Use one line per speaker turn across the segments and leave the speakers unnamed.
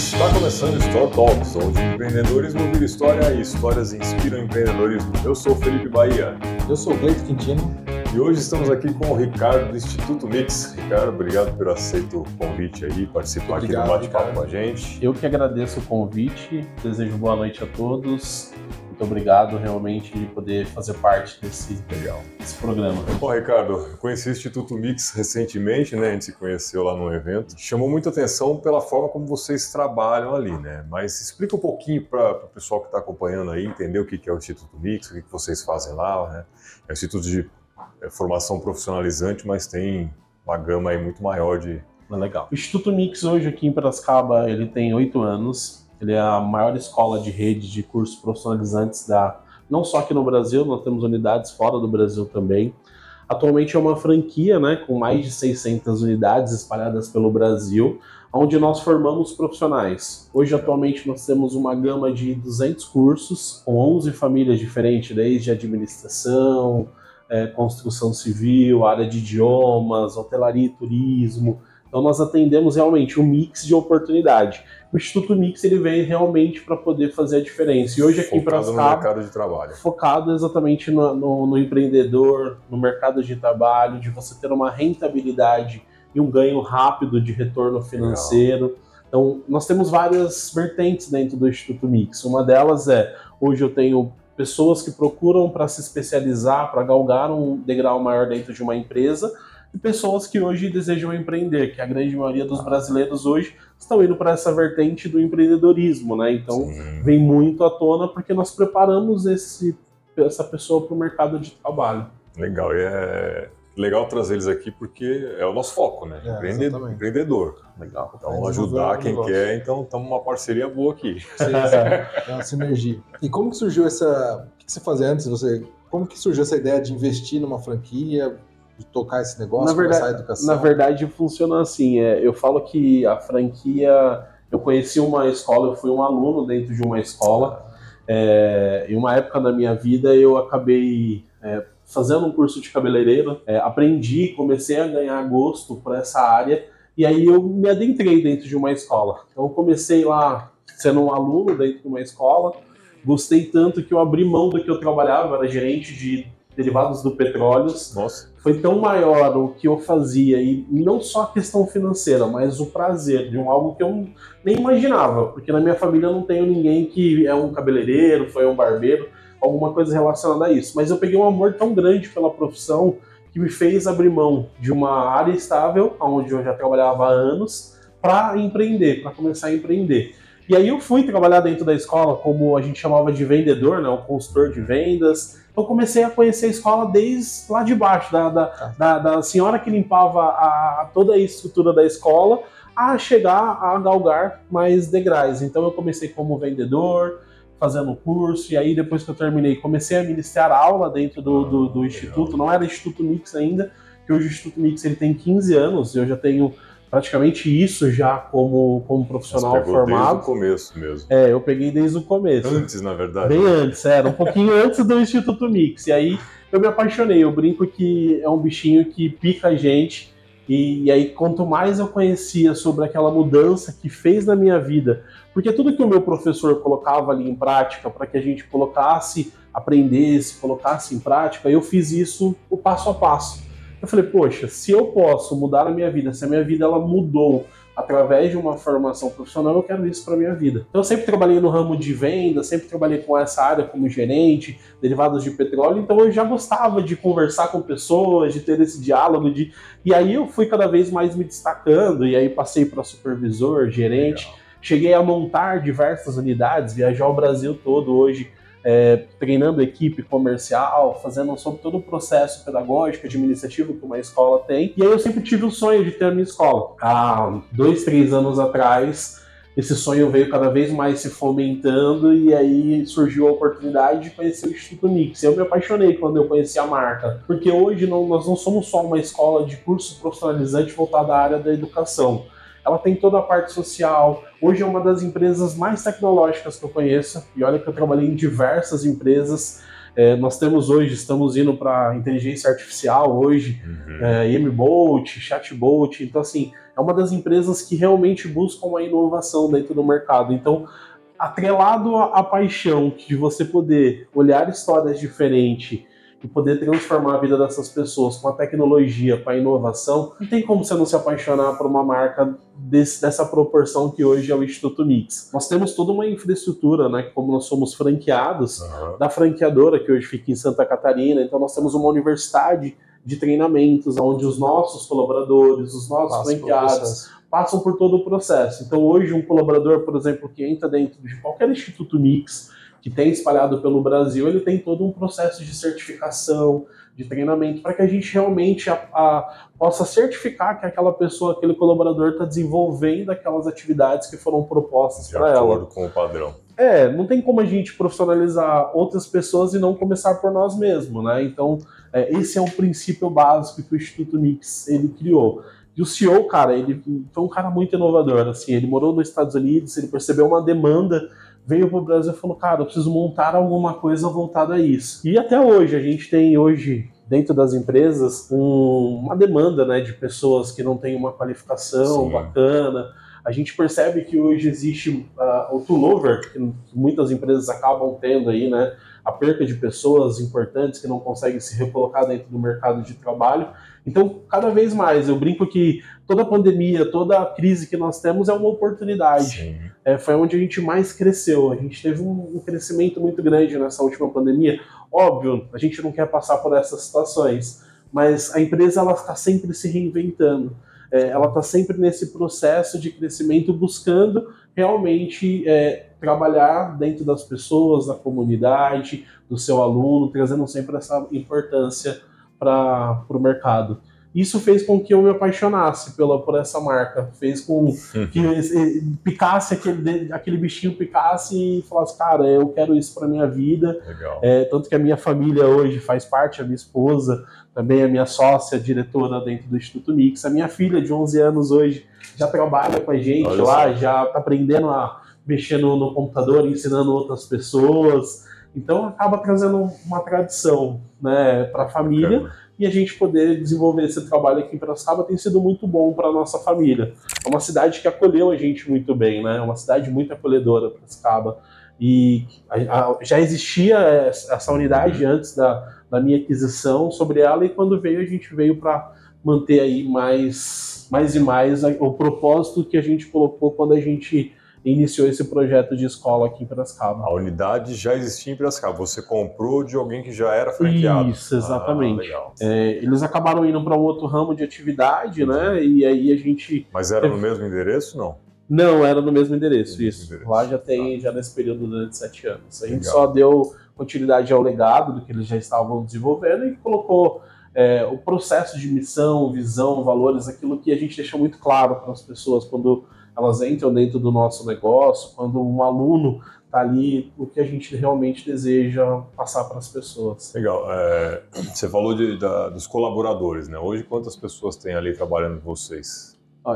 Está começando o Store Talks, onde empreendedorismo vira história e histórias inspiram empreendedorismo. Eu sou Felipe Bahia.
Eu sou Cleito Quintino.
E hoje estamos aqui com o Ricardo do Instituto Mix. Ricardo, obrigado por aceitar o convite aí, participar obrigado, aqui do bate-papo com a gente.
Eu que agradeço o convite, desejo boa noite a todos muito obrigado realmente de poder fazer parte desse, Legal. desse programa.
Bom, Ricardo, conheci o Instituto Mix recentemente, né? A gente se conheceu lá no evento. Chamou muita atenção pela forma como vocês trabalham ali, né? Mas explica um pouquinho para o pessoal que está acompanhando aí, entender o que é o Instituto Mix, o que vocês fazem lá, né? É um instituto de é, formação profissionalizante, mas tem uma gama aí muito maior de...
Legal. O Instituto Mix hoje aqui em Piracicaba, ele tem oito anos. Ele é a maior escola de rede de cursos profissionalizantes da não só aqui no Brasil, nós temos unidades fora do Brasil também. Atualmente é uma franquia, né, com mais de 600 unidades espalhadas pelo Brasil, onde nós formamos profissionais. Hoje, atualmente, nós temos uma gama de 200 cursos, com 11 famílias diferentes, desde administração, é, construção civil, área de idiomas, hotelaria e turismo, então nós atendemos realmente um mix de oportunidade. O Instituto Mix ele vem realmente para poder fazer a diferença. E hoje aqui
para no mercado de trabalho.
Focado exatamente no, no, no, empreendedor, no mercado de trabalho, de você ter uma rentabilidade e um ganho rápido de retorno financeiro. Legal. Então nós temos várias vertentes dentro do Instituto Mix. Uma delas é hoje eu tenho pessoas que procuram para se especializar, para galgar um degrau maior dentro de uma empresa e pessoas que hoje desejam empreender, que a grande maioria dos brasileiros hoje estão indo para essa vertente do empreendedorismo, né? Então Sim. vem muito à tona porque nós preparamos esse, essa pessoa para o mercado de trabalho.
Legal, e é legal trazer eles aqui porque é o nosso foco, né? É, empreendedor, empreendedor. Legal. Então ajudar quem quer, então estamos uma parceria boa aqui.
Sim. é uma sinergia. E como que surgiu essa? O que você fazia antes? Você como que surgiu essa ideia de investir numa franquia? De tocar esse negócio,
na verdade, a educação? Na verdade, funciona assim. É, eu falo que a franquia. Eu conheci uma escola, eu fui um aluno dentro de uma escola. É, em uma época da minha vida, eu acabei é, fazendo um curso de cabeleireiro, é, aprendi, comecei a ganhar gosto por essa área. E aí eu me adentrei dentro de uma escola. Então eu comecei lá sendo um aluno dentro de uma escola. Gostei tanto que eu abri mão do que eu trabalhava, era gerente de derivados do petróleo.
Nossa.
Foi tão maior o que eu fazia, e não só a questão financeira, mas o prazer de um algo que eu nem imaginava, porque na minha família não tenho ninguém que é um cabeleireiro, foi um barbeiro, alguma coisa relacionada a isso. Mas eu peguei um amor tão grande pela profissão que me fez abrir mão de uma área estável, onde eu já trabalhava há anos, para empreender, para começar a empreender. E aí eu fui trabalhar dentro da escola como a gente chamava de vendedor, né, o consultor de vendas, então comecei a conhecer a escola desde lá de baixo, da, da, tá. da, da senhora que limpava a, toda a estrutura da escola, a chegar a galgar mais degraus. Então eu comecei como vendedor, fazendo curso, e aí depois que eu terminei, comecei a ministrar aula dentro do, do, do ah, Instituto, não era Instituto Mix ainda, que hoje o Instituto Mix ele tem 15 anos, eu já tenho praticamente isso já como, como profissional Você formado.
Desde o começo mesmo.
É, eu peguei desde o começo.
Antes, na verdade.
Bem antes, era um pouquinho antes do Instituto Mix. E aí eu me apaixonei. Eu brinco que é um bichinho que pica a gente. E, e aí, quanto mais eu conhecia sobre aquela mudança que fez na minha vida, porque tudo que o meu professor colocava ali em prática para que a gente colocasse, aprendesse, colocasse em prática, eu fiz isso o passo a passo. Eu falei, poxa, se eu posso mudar a minha vida, se a minha vida ela mudou através de uma formação profissional, eu quero isso para minha vida. Então eu sempre trabalhei no ramo de venda, sempre trabalhei com essa área como gerente, derivados de petróleo, então eu já gostava de conversar com pessoas, de ter esse diálogo de e aí eu fui cada vez mais me destacando e aí passei para supervisor, gerente, Legal. cheguei a montar diversas unidades, viajar o Brasil todo hoje é, treinando equipe comercial, fazendo sobre todo o processo pedagógico, administrativo que uma escola tem. E aí eu sempre tive o sonho de ter a minha escola. Há dois, três anos atrás, esse sonho veio cada vez mais se fomentando e aí surgiu a oportunidade de conhecer o Instituto Mix. Eu me apaixonei quando eu conheci a marca, porque hoje não, nós não somos só uma escola de curso profissionalizante voltada à área da educação ela tem toda a parte social. Hoje é uma das empresas mais tecnológicas que eu conheço, e olha que eu trabalhei em diversas empresas. É, nós temos hoje, estamos indo para inteligência artificial hoje, uhum. é, Chatbot. Então, assim, é uma das empresas que realmente buscam a inovação dentro do mercado. Então, atrelado à paixão de você poder olhar histórias diferentes e poder transformar a vida dessas pessoas com a tecnologia, com a inovação, não tem como você não se apaixonar por uma marca desse, dessa proporção que hoje é o Instituto Mix. Nós temos toda uma infraestrutura, né, como nós somos franqueados uhum. da franqueadora que hoje fica em Santa Catarina, então nós temos uma universidade de treinamentos onde os nossos colaboradores, os nossos Passa franqueados passam por todo o processo. Então hoje um colaborador, por exemplo, que entra dentro de qualquer Instituto Mix, que tem espalhado pelo Brasil, ele tem todo um processo de certificação, de treinamento, para que a gente realmente a, a, possa certificar que aquela pessoa, aquele colaborador está desenvolvendo aquelas atividades que foram propostas para ela. De acordo
com o padrão.
É, não tem como a gente profissionalizar outras pessoas e não começar por nós mesmos, né? Então, é, esse é um princípio básico que o Instituto Nix ele criou. E o CEO, cara, ele foi um cara muito inovador, assim, ele morou nos Estados Unidos, ele percebeu uma demanda veio para o Brasil e falou, cara, eu preciso montar alguma coisa voltada a isso. E até hoje, a gente tem hoje dentro das empresas um, uma demanda né, de pessoas que não têm uma qualificação Sim. bacana. A gente percebe que hoje existe uh, o turnover, que muitas empresas acabam tendo aí, né? A perca de pessoas importantes que não conseguem se recolocar dentro do mercado de trabalho. Então, cada vez mais, eu brinco que toda pandemia, toda crise que nós temos é uma oportunidade. É, foi onde a gente mais cresceu. A gente teve um, um crescimento muito grande nessa última pandemia. Óbvio, a gente não quer passar por essas situações, mas a empresa ela está sempre se reinventando. É, ela está sempre nesse processo de crescimento, buscando realmente é, trabalhar dentro das pessoas, da comunidade, do seu aluno, trazendo sempre essa importância para o mercado. Isso fez com que eu me apaixonasse pela, por essa marca. Fez com que picasse aquele, aquele bichinho, picasse e falasse, cara, eu quero isso para minha vida. É, tanto que a minha família hoje faz parte, a minha esposa, também a minha sócia, diretora dentro do Instituto Mix. A minha filha, de 11 anos hoje, já trabalha com a gente Olha lá, só. já está aprendendo a mexer no, no computador, ensinando outras pessoas. Então acaba trazendo uma tradição né, para a família e a gente poder desenvolver esse trabalho aqui em Piracicaba tem sido muito bom para a nossa família. É uma cidade que acolheu a gente muito bem, né? É uma cidade muito acolhedora, Piracicaba. E a, a, já existia essa unidade antes da, da minha aquisição sobre ela e quando veio a gente veio para manter aí mais, mais e mais o propósito que a gente colocou quando a gente iniciou esse projeto de escola aqui em Piracicaba.
A unidade já existia em Piracicaba, você comprou de alguém que já era franqueado.
Isso, exatamente. Ah, é, eles acabaram indo para um outro ramo de atividade, né? E aí a gente.
Mas era no mesmo endereço, não?
Não, era no mesmo endereço, no isso. endereço. Lá já tem, tá. já nesse período durante sete anos. A gente Legal. só deu continuidade ao legado do que eles já estavam desenvolvendo e colocou é, o processo de missão, visão, valores, aquilo que a gente deixou muito claro para as pessoas quando elas entram dentro do nosso negócio, quando um aluno está ali, o que a gente realmente deseja passar para as pessoas.
Legal. É, você falou de, da, dos colaboradores, né? Hoje, quantas pessoas tem ali trabalhando com vocês?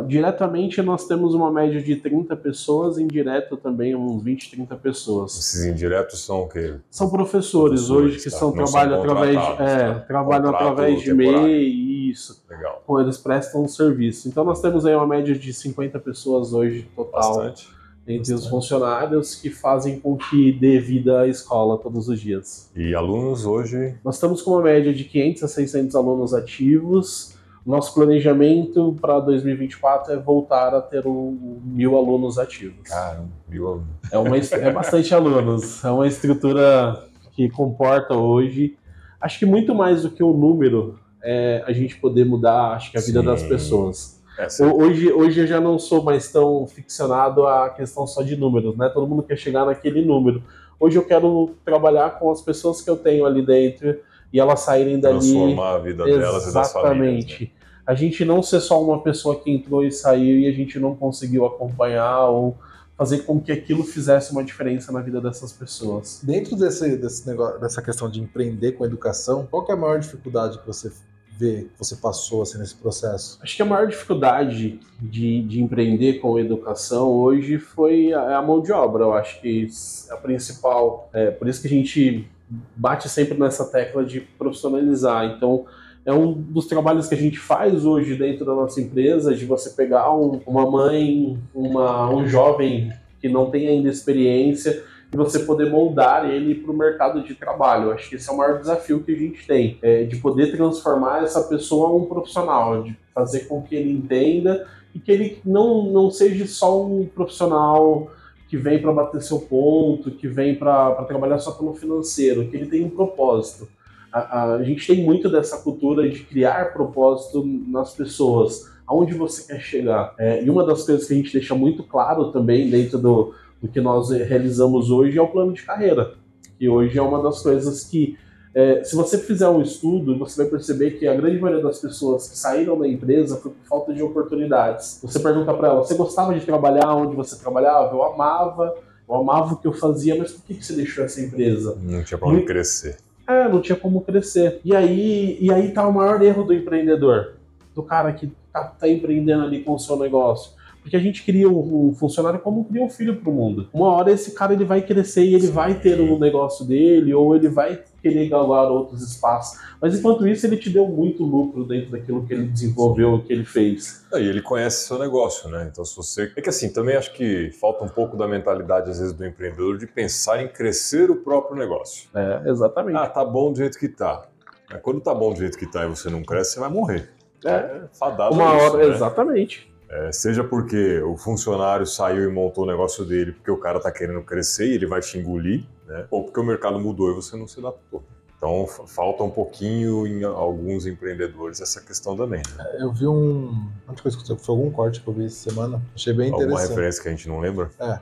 Diretamente nós temos uma média de 30 pessoas, indireto também uns 20, 30 pessoas.
Esses indiretos são o quê?
São professores, professores hoje que tá. são, trabalham são através de, é, tá? trabalham através de MEI, isso.
Legal.
Eles prestam um serviço. Então nós temos aí uma média de 50 pessoas hoje total. Bastante. Entre Bastante. os funcionários que fazem com que dê vida à escola todos os dias.
E alunos hoje?
Nós estamos com uma média de 500 a 600 alunos ativos nosso planejamento para 2024 é voltar a ter um, mil alunos ativos.
Cara, mil alunos.
É, uma, é bastante alunos. É uma estrutura que comporta hoje. Acho que muito mais do que o número é a gente poder mudar, acho que a vida Sim. das pessoas. É, hoje, hoje eu já não sou mais tão ficcionado à questão só de números, né? Todo mundo quer chegar naquele número. Hoje eu quero trabalhar com as pessoas que eu tenho ali dentro e elas saírem dali.
Transformar a vida delas e das famílias. Exatamente. Né?
A gente não ser só uma pessoa que entrou e saiu e a gente não conseguiu acompanhar ou fazer com que aquilo fizesse uma diferença na vida dessas pessoas.
Dentro desse, desse negócio, dessa questão de empreender com educação, qual é a maior dificuldade que você vê, que você passou assim, nesse processo?
Acho que a maior dificuldade de, de empreender com educação hoje foi a, a, mão de obra. Eu acho que a principal, é, por isso que a gente bate sempre nessa tecla de profissionalizar. Então, é um dos trabalhos que a gente faz hoje dentro da nossa empresa, de você pegar um, uma mãe, uma, um jovem que não tem ainda experiência e você poder moldar ele para o mercado de trabalho. Acho que esse é o maior desafio que a gente tem, é de poder transformar essa pessoa em um profissional, de fazer com que ele entenda e que ele não, não seja só um profissional que vem para bater seu ponto, que vem para trabalhar só pelo financeiro, que ele tem um propósito. A, a, gente tem muito dessa cultura de criar propósito nas pessoas, aonde você quer chegar. É, e uma das coisas que a gente deixa muito claro também dentro do, do que nós realizamos hoje é o plano de carreira, que hoje é uma das coisas que é, se você fizer um estudo, você vai perceber que a grande maioria das pessoas que saíram da empresa foi por falta de oportunidades. Você pergunta para ela: você gostava de trabalhar onde você trabalhava? Eu amava, eu amava o que eu fazia, mas por que, que você deixou essa empresa?
Não tinha onde crescer.
É, não tinha como crescer. E aí, e aí tá o maior erro do empreendedor, do cara que tá, tá empreendendo ali com o seu negócio. Porque a gente cria um funcionário como cria um filho para o mundo. Uma hora esse cara ele vai crescer e ele vai ter um negócio dele, ou ele vai querer galgar outros espaços. Mas enquanto isso, ele te deu muito lucro dentro daquilo que ele desenvolveu, que ele fez.
E ele conhece seu negócio, né? Então, se você. É que assim, também acho que falta um pouco da mentalidade, às vezes, do empreendedor de pensar em crescer o próprio negócio.
É, exatamente.
Ah, tá bom do jeito que tá. Mas quando tá bom do jeito que tá e você não cresce, você vai morrer.
É, é fadado. Uma isso, hora, né? exatamente.
É, seja porque o funcionário saiu e montou o negócio dele porque o cara está querendo crescer e ele vai te engolir, né? ou porque o mercado mudou e você não se adaptou. Então falta um pouquinho em alguns empreendedores essa questão também. Né?
É, eu vi um. Onde coisa que foi algum corte que eu vi essa semana. Achei bem Alguma interessante.
Alguma referência que a gente não lembra?
É.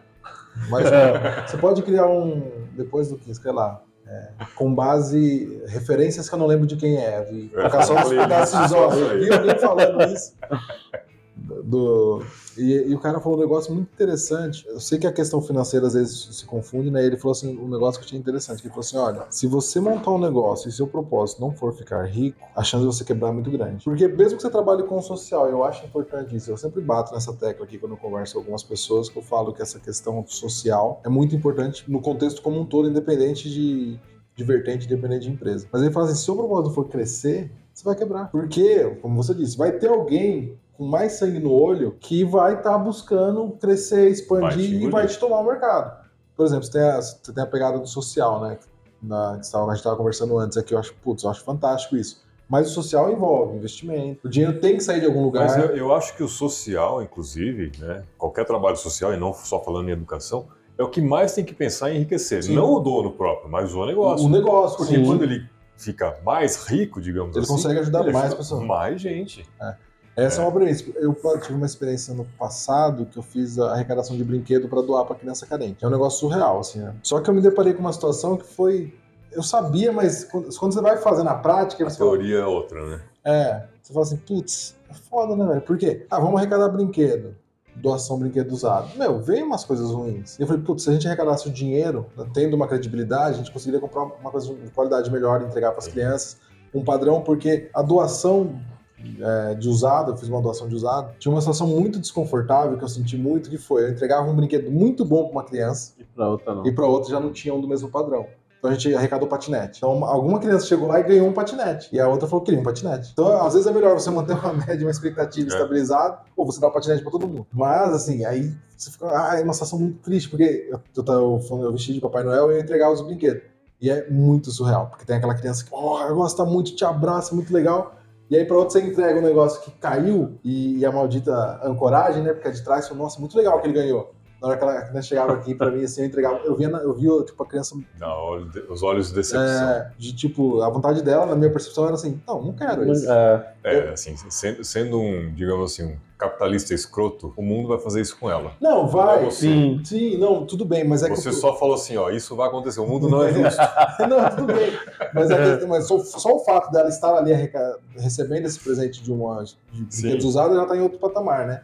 Mas você pode criar um. Depois do que, sei lá. É, com base. referências que eu não lembro de quem é. Vi, é, só os pedaços de Eu vi alguém falando isso do e, e, o cara falou um negócio muito interessante. Eu sei que a questão financeira às vezes se confunde, né? Ele falou assim, um negócio que eu achei interessante. Ele falou assim: olha, se você montar um negócio e seu propósito não for ficar rico, a chance de você quebrar é muito grande. Porque mesmo que você trabalhe com o social, eu acho importante isso. Eu sempre bato nessa tecla aqui quando eu converso com algumas pessoas que eu falo que essa questão social é muito importante no contexto como um todo, independente de, de vertente, independente de empresa. Mas ele fala assim: se seu propósito for crescer, você vai quebrar. Porque, como você disse, vai ter alguém com mais sangue no olho que vai estar tá buscando crescer, expandir e vai te tomar o mercado. Por exemplo, você tem a, você tem a pegada do social, né? Na, que a gente estava conversando antes aqui, eu acho, putz, eu acho fantástico isso. Mas o social envolve investimento. O dinheiro tem que sair de algum lugar.
Mas eu, eu acho que o social, inclusive, né, qualquer trabalho social, e não só falando em educação, é o que mais tem que pensar em enriquecer. Sim. Não o dono próprio, mas o negócio.
O, o negócio.
Porque sim. quando ele fica mais rico, digamos
ele
assim.
Ele consegue ajudar mais pessoas.
Mais gente.
É. Essa é. é, uma premissa. Eu tive uma experiência no passado que eu fiz a arrecadação de brinquedo para doar para criança carente. É um negócio surreal, assim, né? Só que eu me deparei com uma situação que foi. Eu sabia, mas quando você vai fazer na prática.
A teoria fala... é outra, né?
É. Você fala assim, putz, é foda, né, velho? Por quê? Ah, vamos arrecadar brinquedo. Doação brinquedo usado. Meu, veio umas coisas ruins. E eu falei, putz, se a gente arrecadasse o dinheiro, tendo uma credibilidade, a gente conseguiria comprar uma coisa de qualidade melhor e entregar para as crianças um padrão, porque a doação é, de usado, eu fiz uma doação de usado, tinha uma situação muito desconfortável que eu senti muito, que foi, eu entregava um brinquedo muito bom para uma criança
e para outra não.
E para outra já não tinha um do mesmo padrão. Então a gente arrecadou patinete. Então alguma criança chegou lá e ganhou um patinete. E a outra falou que queria um patinete. Então às vezes é melhor você manter uma média, uma expectativa é. estabilizada, ou você dar um patinete para todo mundo. Mas assim, aí você fica, ah, é uma situação muito triste, porque eu, eu, eu, eu vesti de Papai Noel e eu entregava os brinquedos. E é muito surreal, porque tem aquela criança que, oh, gosta muito, te abraça, muito legal. E aí, para outro, você entrega um negócio que caiu e, e, a maldita ancoragem, né? Porque é de trás, falou, nossa, muito legal que ele ganhou. Na hora que ela, que ela chegava aqui para mim, assim, eu entregava, eu via, eu via tipo, a criança.
Não, os olhos de decepção.
É, de tipo, a vontade dela, na minha percepção, era assim: não, não quero isso.
É, é assim, sendo, sendo um, digamos assim, um capitalista escroto, o mundo vai fazer isso com ela.
Não, vai. Não sim. Sim, não, tudo bem, mas é
Você que... só falou assim, ó, isso vai acontecer, o mundo não é justo.
não, tudo bem. Mas, é que, mas só, só, o fato dela estar ali recebendo esse presente de uma de brinquedos usados já tá em outro patamar, né?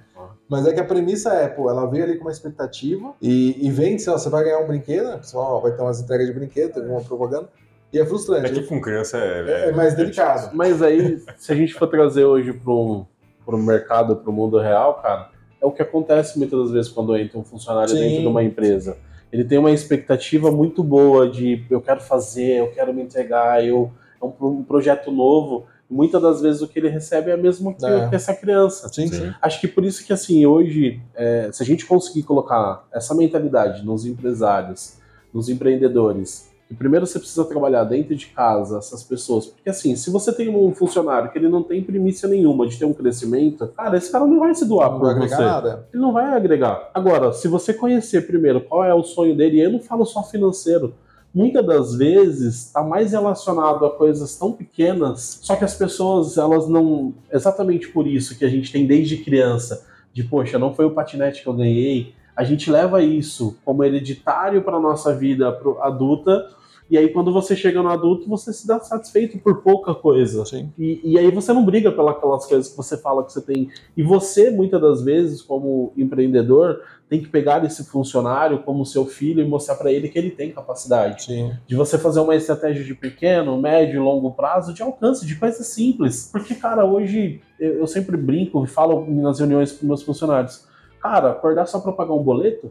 Mas é que a premissa é, pô, ela veio ali com uma expectativa e, e vem, sei lá, você vai ganhar um brinquedo, você ó, vai ter umas entregas de brinquedo, teve uma propaganda. E é frustrante. É
que com criança é,
é, é mais delicado.
Mas aí, se a gente for trazer hoje para um para o mercado, para o mundo real, cara, é o que acontece muitas das vezes quando entra um funcionário Sim. dentro de uma empresa. ele tem uma expectativa muito boa de eu quero fazer, eu quero me entregar, eu é um, um projeto novo. Muitas das vezes o que ele recebe é mesmo que,
É.
que essa criança.
Sim, sim.
Acho que por isso que assim hoje, é, se a gente conseguir colocar essa mentalidade nos empresários, nos empreendedores, que primeiro você precisa trabalhar dentro de casa essas pessoas, porque assim, se você tem um funcionário que ele não tem primícia nenhuma de ter um crescimento, cara, esse cara não vai se doar
Não
por
vai agregar
você.
nada.
Ele não vai agregar. Agora, se você conhecer primeiro qual é o sonho dele, e eu não falo só financeiro, muitas das vezes está mais relacionado a coisas tão pequenas, só que as pessoas, elas não. Exatamente por isso que a gente tem desde criança, de poxa, não foi o patinete que eu ganhei. A gente leva isso como hereditário para nossa vida adulta, e aí quando você chega no adulto, você se dá satisfeito por pouca coisa.
Sim.
E, e aí você não briga pelas coisas que você fala que você tem. E você, muitas das vezes, como empreendedor, tem que pegar esse funcionário como seu filho e mostrar para ele que ele tem capacidade.
Sim.
De você fazer uma estratégia de pequeno, médio e longo prazo de alcance, de coisas simples. Porque, cara, hoje eu eu sempre brinco e falo nas reuniões com meus funcionários. Cara, acordar só para pagar um boleto?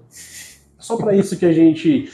Só para isso que a gente.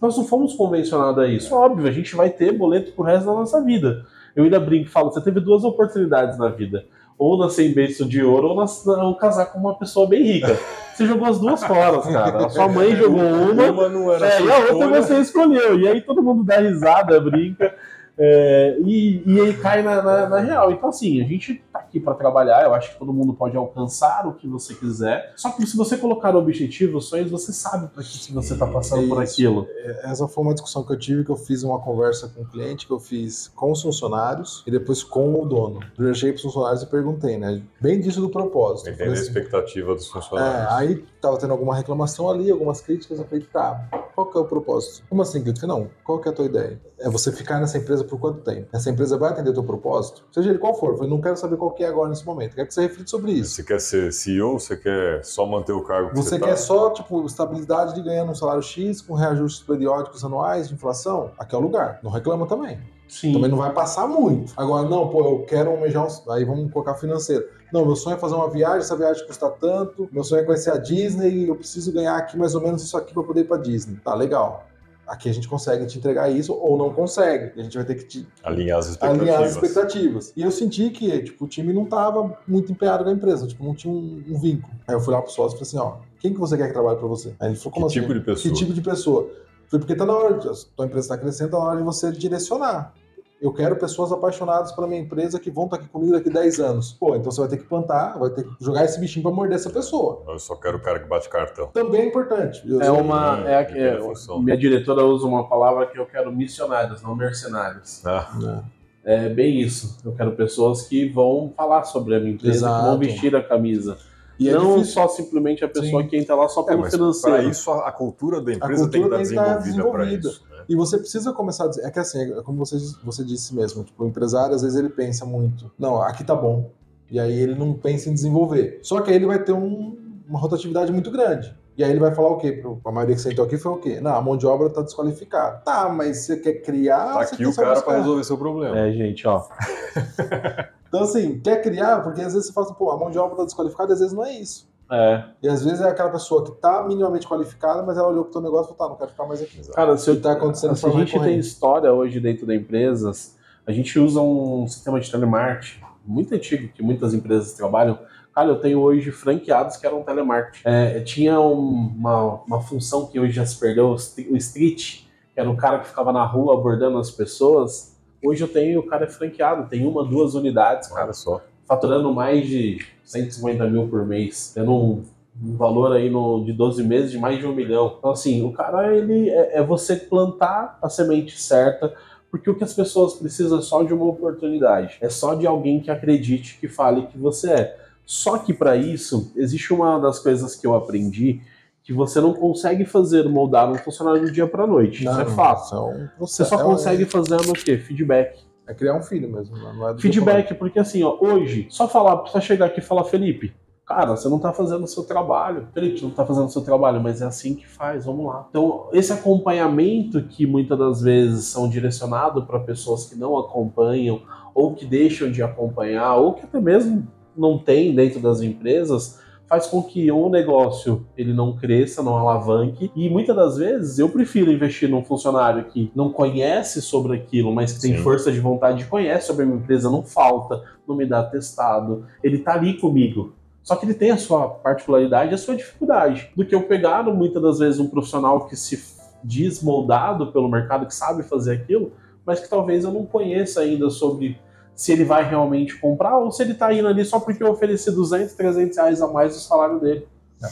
Nós não fomos convencionados a isso. Óbvio, a gente vai ter boleto pro resto da nossa vida. Eu ainda brinco e falo: você teve duas oportunidades na vida. Ou nascer em berço de ouro ou, nas- ou casar com uma pessoa bem rica. Você jogou as duas fora, cara. A sua mãe jogou uma,
Uma não era
é, e a outra você escolheu. E aí todo mundo dá risada, brinca. É, e, e aí cai na, na- na real. Então, assim, a gente tá aqui para trabalhar. Eu acho que todo mundo pode alcançar o que você quiser. Só que se você colocar objetivos, sonhos, você sabe para que que você tá passando por
Isso.
aquilo.
Essa foi uma discussão que eu tive, que eu fiz uma conversa com o cliente, que eu fiz com os funcionários e depois com o dono. Eu cheguei para os funcionários e perguntei, né? Bem disso do propósito.
Entender a
assim,
expectativa dos
É,
funcionários.
aí tava tendo alguma reclamação ali, algumas críticas, eu falei, tá, qual que é o propósito? Como assim, crítica? Não, qual que é a tua ideia? É você ficar nessa empresa por quanto tempo? Essa empresa vai atender o teu propósito? Seja ele qual for, eu falei, não quero saber qual que é agora nesse momento, quero que você reflita sobre isso.
Você quer ser CEO, você quer só manter o cargo que
Você
você
quer
tá?
só, tipo, estabilidade de ganhar um salário X com reajustes periódicos anuais de inflação? Aqui é o lugar. Não reclama também.
Sim.
Também não vai passar muito. Agora, não, pô, eu quero almejar um... Aí vamos colocar financeiro. Não, meu sonho é fazer uma viagem, essa viagem custa tanto. Meu sonho é conhecer a Disney, eu preciso ganhar aqui mais ou menos isso aqui para poder ir pra Disney. Tá, legal. Aqui a gente consegue te entregar isso ou não consegue. A gente vai ter que te
Alinhar as expectativas.
alinhar as expectativas. E eu senti que, tipo, o time não tava muito empenhado com a empresa, tipo, não tinha um, um vínculo. Aí eu fui lá pro sócio e falei assim, ó, quem que você quer que trabalhe pra você? Aí ele falou, como
Que
assim?
tipo de pessoa?
Que tipo de pessoa? Falei, porque tá na hora, de, a tua empresa está crescendo, tá na hora de você direcionar. Eu quero pessoas apaixonadas pela minha empresa que vão estar aqui comigo daqui 10 anos. Pô, então você vai ter que plantar, vai ter que jogar esse bichinho pra morder essa pessoa.
Eu só quero o cara que bate cartão.
Também é importante. Eu-
É uma.
É,
É, a- é- minha diretora usa uma palavra que eu quero missionários, não mercenários.
Ah,
Né?
É bem isso. Eu quero pessoas que vão falar sobre a minha empresa, que vão vestir a camisa.
E é
não
difícil.
só simplesmente a pessoa
Sim.
que entra lá só
é,
pelo
mas
financeiro.
para isso a, cultura da empresa
cultura
tem que estar
estar
desenvolvida para
desenvolvida.
isso. Né?
E você precisa começar a dizer. É que assim, é como você, você disse mesmo, tipo, o empresário às vezes ele pensa muito, não, aqui tá bom. E aí ele não pensa em desenvolver. Só que aí ele vai ter um- uma rotatividade muito grande. E aí ele vai falar o quê? Pro- A maioria que sentou aqui foi o quê? Não, a mão de obra tá desqualificada. Tá, mas você quer criar.
Tá aqui o cara para resolver seu problema.
É, gente, ó.
Então, assim, quer criar, porque às vezes você fala assim, pô, a mão de obra tá desqualificada, às vezes não é isso.
É.
E às vezes é aquela pessoa que tá minimamente qualificada, mas ela olhou pro teu negócio e falou, tá, não quero ficar mais aqui.
Cara, se eu,
tá acontecendo de
se a gente tem história hoje dentro da empresas, a gente usa um sistema de telemarketing muito antigo que muitas empresas trabalham. Cara, eu tenho hoje franqueados que eram telemarketing. É, tinha um- uma, uma função que hoje já se perdeu, o st- o street, que era o cara que ficava na rua abordando as pessoas. Hoje eu tenho, o cara é franqueado, tem uma, duas unidades, cara
Olha só.
Faturando mais de 150 mil por mês, tendo um, um valor aí no, de 12 meses de mais de um milhão. Então, assim, o cara, ele é, é você plantar a semente certa, porque o que as pessoas precisam é só de uma oportunidade, é só de alguém que acredite, que fale que você é. Só que para isso, existe uma das coisas que eu aprendi, que você não consegue fazer moldar um funcionário do dia para noite. isso é fato.
Isso é um
Você só
é um-
consegue fazendo o quê? Feedback.
É criar um filho mesmo, né? não é
Feedback, porque assim, ó, hoje, só falar, só chegar aqui e falar, Felipe, cara, você não tá fazendo o seu trabalho. Felipe, você não tá fazendo o seu trabalho, mas é assim que faz, vamos lá. Então, esse acompanhamento que muitas das vezes são direcionados para pessoas que não acompanham, ou que deixam de acompanhar, ou que até mesmo não tem dentro das empresas, faz com que o negócio ele não cresça, não alavanque. E muitas das vezes eu prefiro investir num funcionário que não conhece sobre aquilo, mas que tem Sim. força de vontade, conhece sobre a minha empresa, não falta, não me dá testado. Ele tá ali comigo. Só que ele tem a sua particularidade e a sua dificuldade. Do que eu pegar muitas das vezes um profissional que se diz moldado pelo mercado, que sabe fazer aquilo, mas que talvez eu não conheça ainda sobre se ele vai realmente comprar ou se ele está indo ali só porque eu ofereci 200, 300 reais a mais do salário dele. É.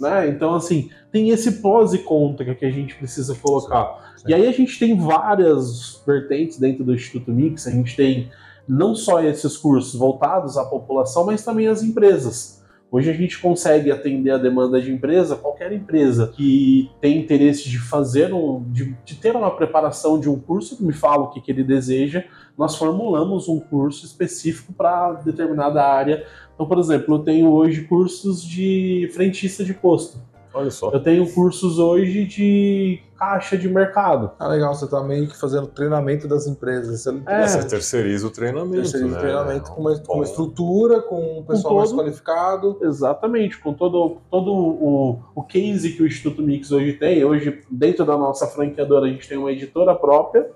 Né? Então, assim, tem esse pós e contra que a gente precisa colocar. Sim. E aí a gente tem várias vertentes dentro do Instituto Mix, a gente tem não só esses cursos voltados à população, mas também às empresas. Hoje a gente consegue atender a demanda de empresa, qualquer empresa que tem interesse de fazer um, de, de ter uma preparação de um curso que me fala o que, que ele deseja, nós formulamos um curso específico para determinada área. Então, por exemplo, eu tenho hoje cursos de frentista de posto.
Olha só.
Eu tenho cursos hoje de caixa de mercado.
Ah, legal, você está meio que fazendo treinamento das empresas.
Você, é. você terceiriza o treinamento. Terceiriza
né? o treinamento com uma, com uma, estrutura, com um pessoal com todo, mais qualificado.
Exatamente, com todo, todo o, o case que o Instituto Mix hoje tem. Hoje, dentro da nossa franqueadora, a gente tem uma editora própria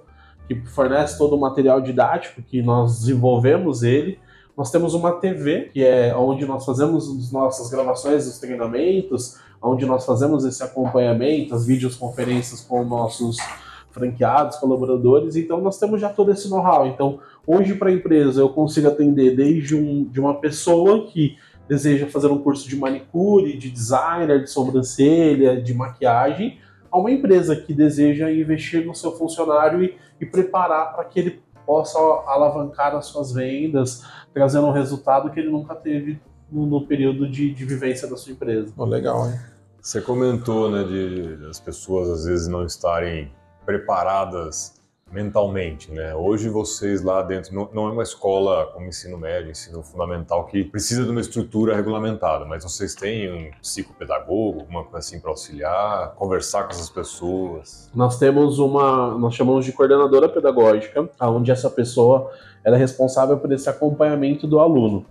que fornece todo o material didático que nós desenvolvemos ele. Nós temos uma TV, que é onde nós fazemos as nossas gravações os treinamentos, onde nós fazemos esse acompanhamento, as videoconferências com nossos franqueados, colaboradores. Então, nós temos já todo esse know-how. Então, hoje, para a empresa, eu consigo atender desde um, de uma pessoa que deseja fazer um curso de manicure, de designer, de sobrancelha, de maquiagem, a uma empresa que deseja investir no seu funcionário e, e preparar para que ele possa alavancar as suas vendas, trazendo um resultado que ele nunca teve no, no período de, de, vivência da sua empresa.
Oh, legal, hein?
Você comentou, né, de as pessoas às vezes não estarem preparadas mentalmente, né? Hoje vocês lá dentro não, não, é uma escola como ensino médio, ensino fundamental que precisa de uma estrutura regulamentada, mas vocês têm um psicopedagogo, alguma coisa assim para auxiliar, conversar com essas pessoas.
Nós temos uma, nós chamamos de coordenadora pedagógica, onde essa pessoa ela é responsável por esse acompanhamento do aluno.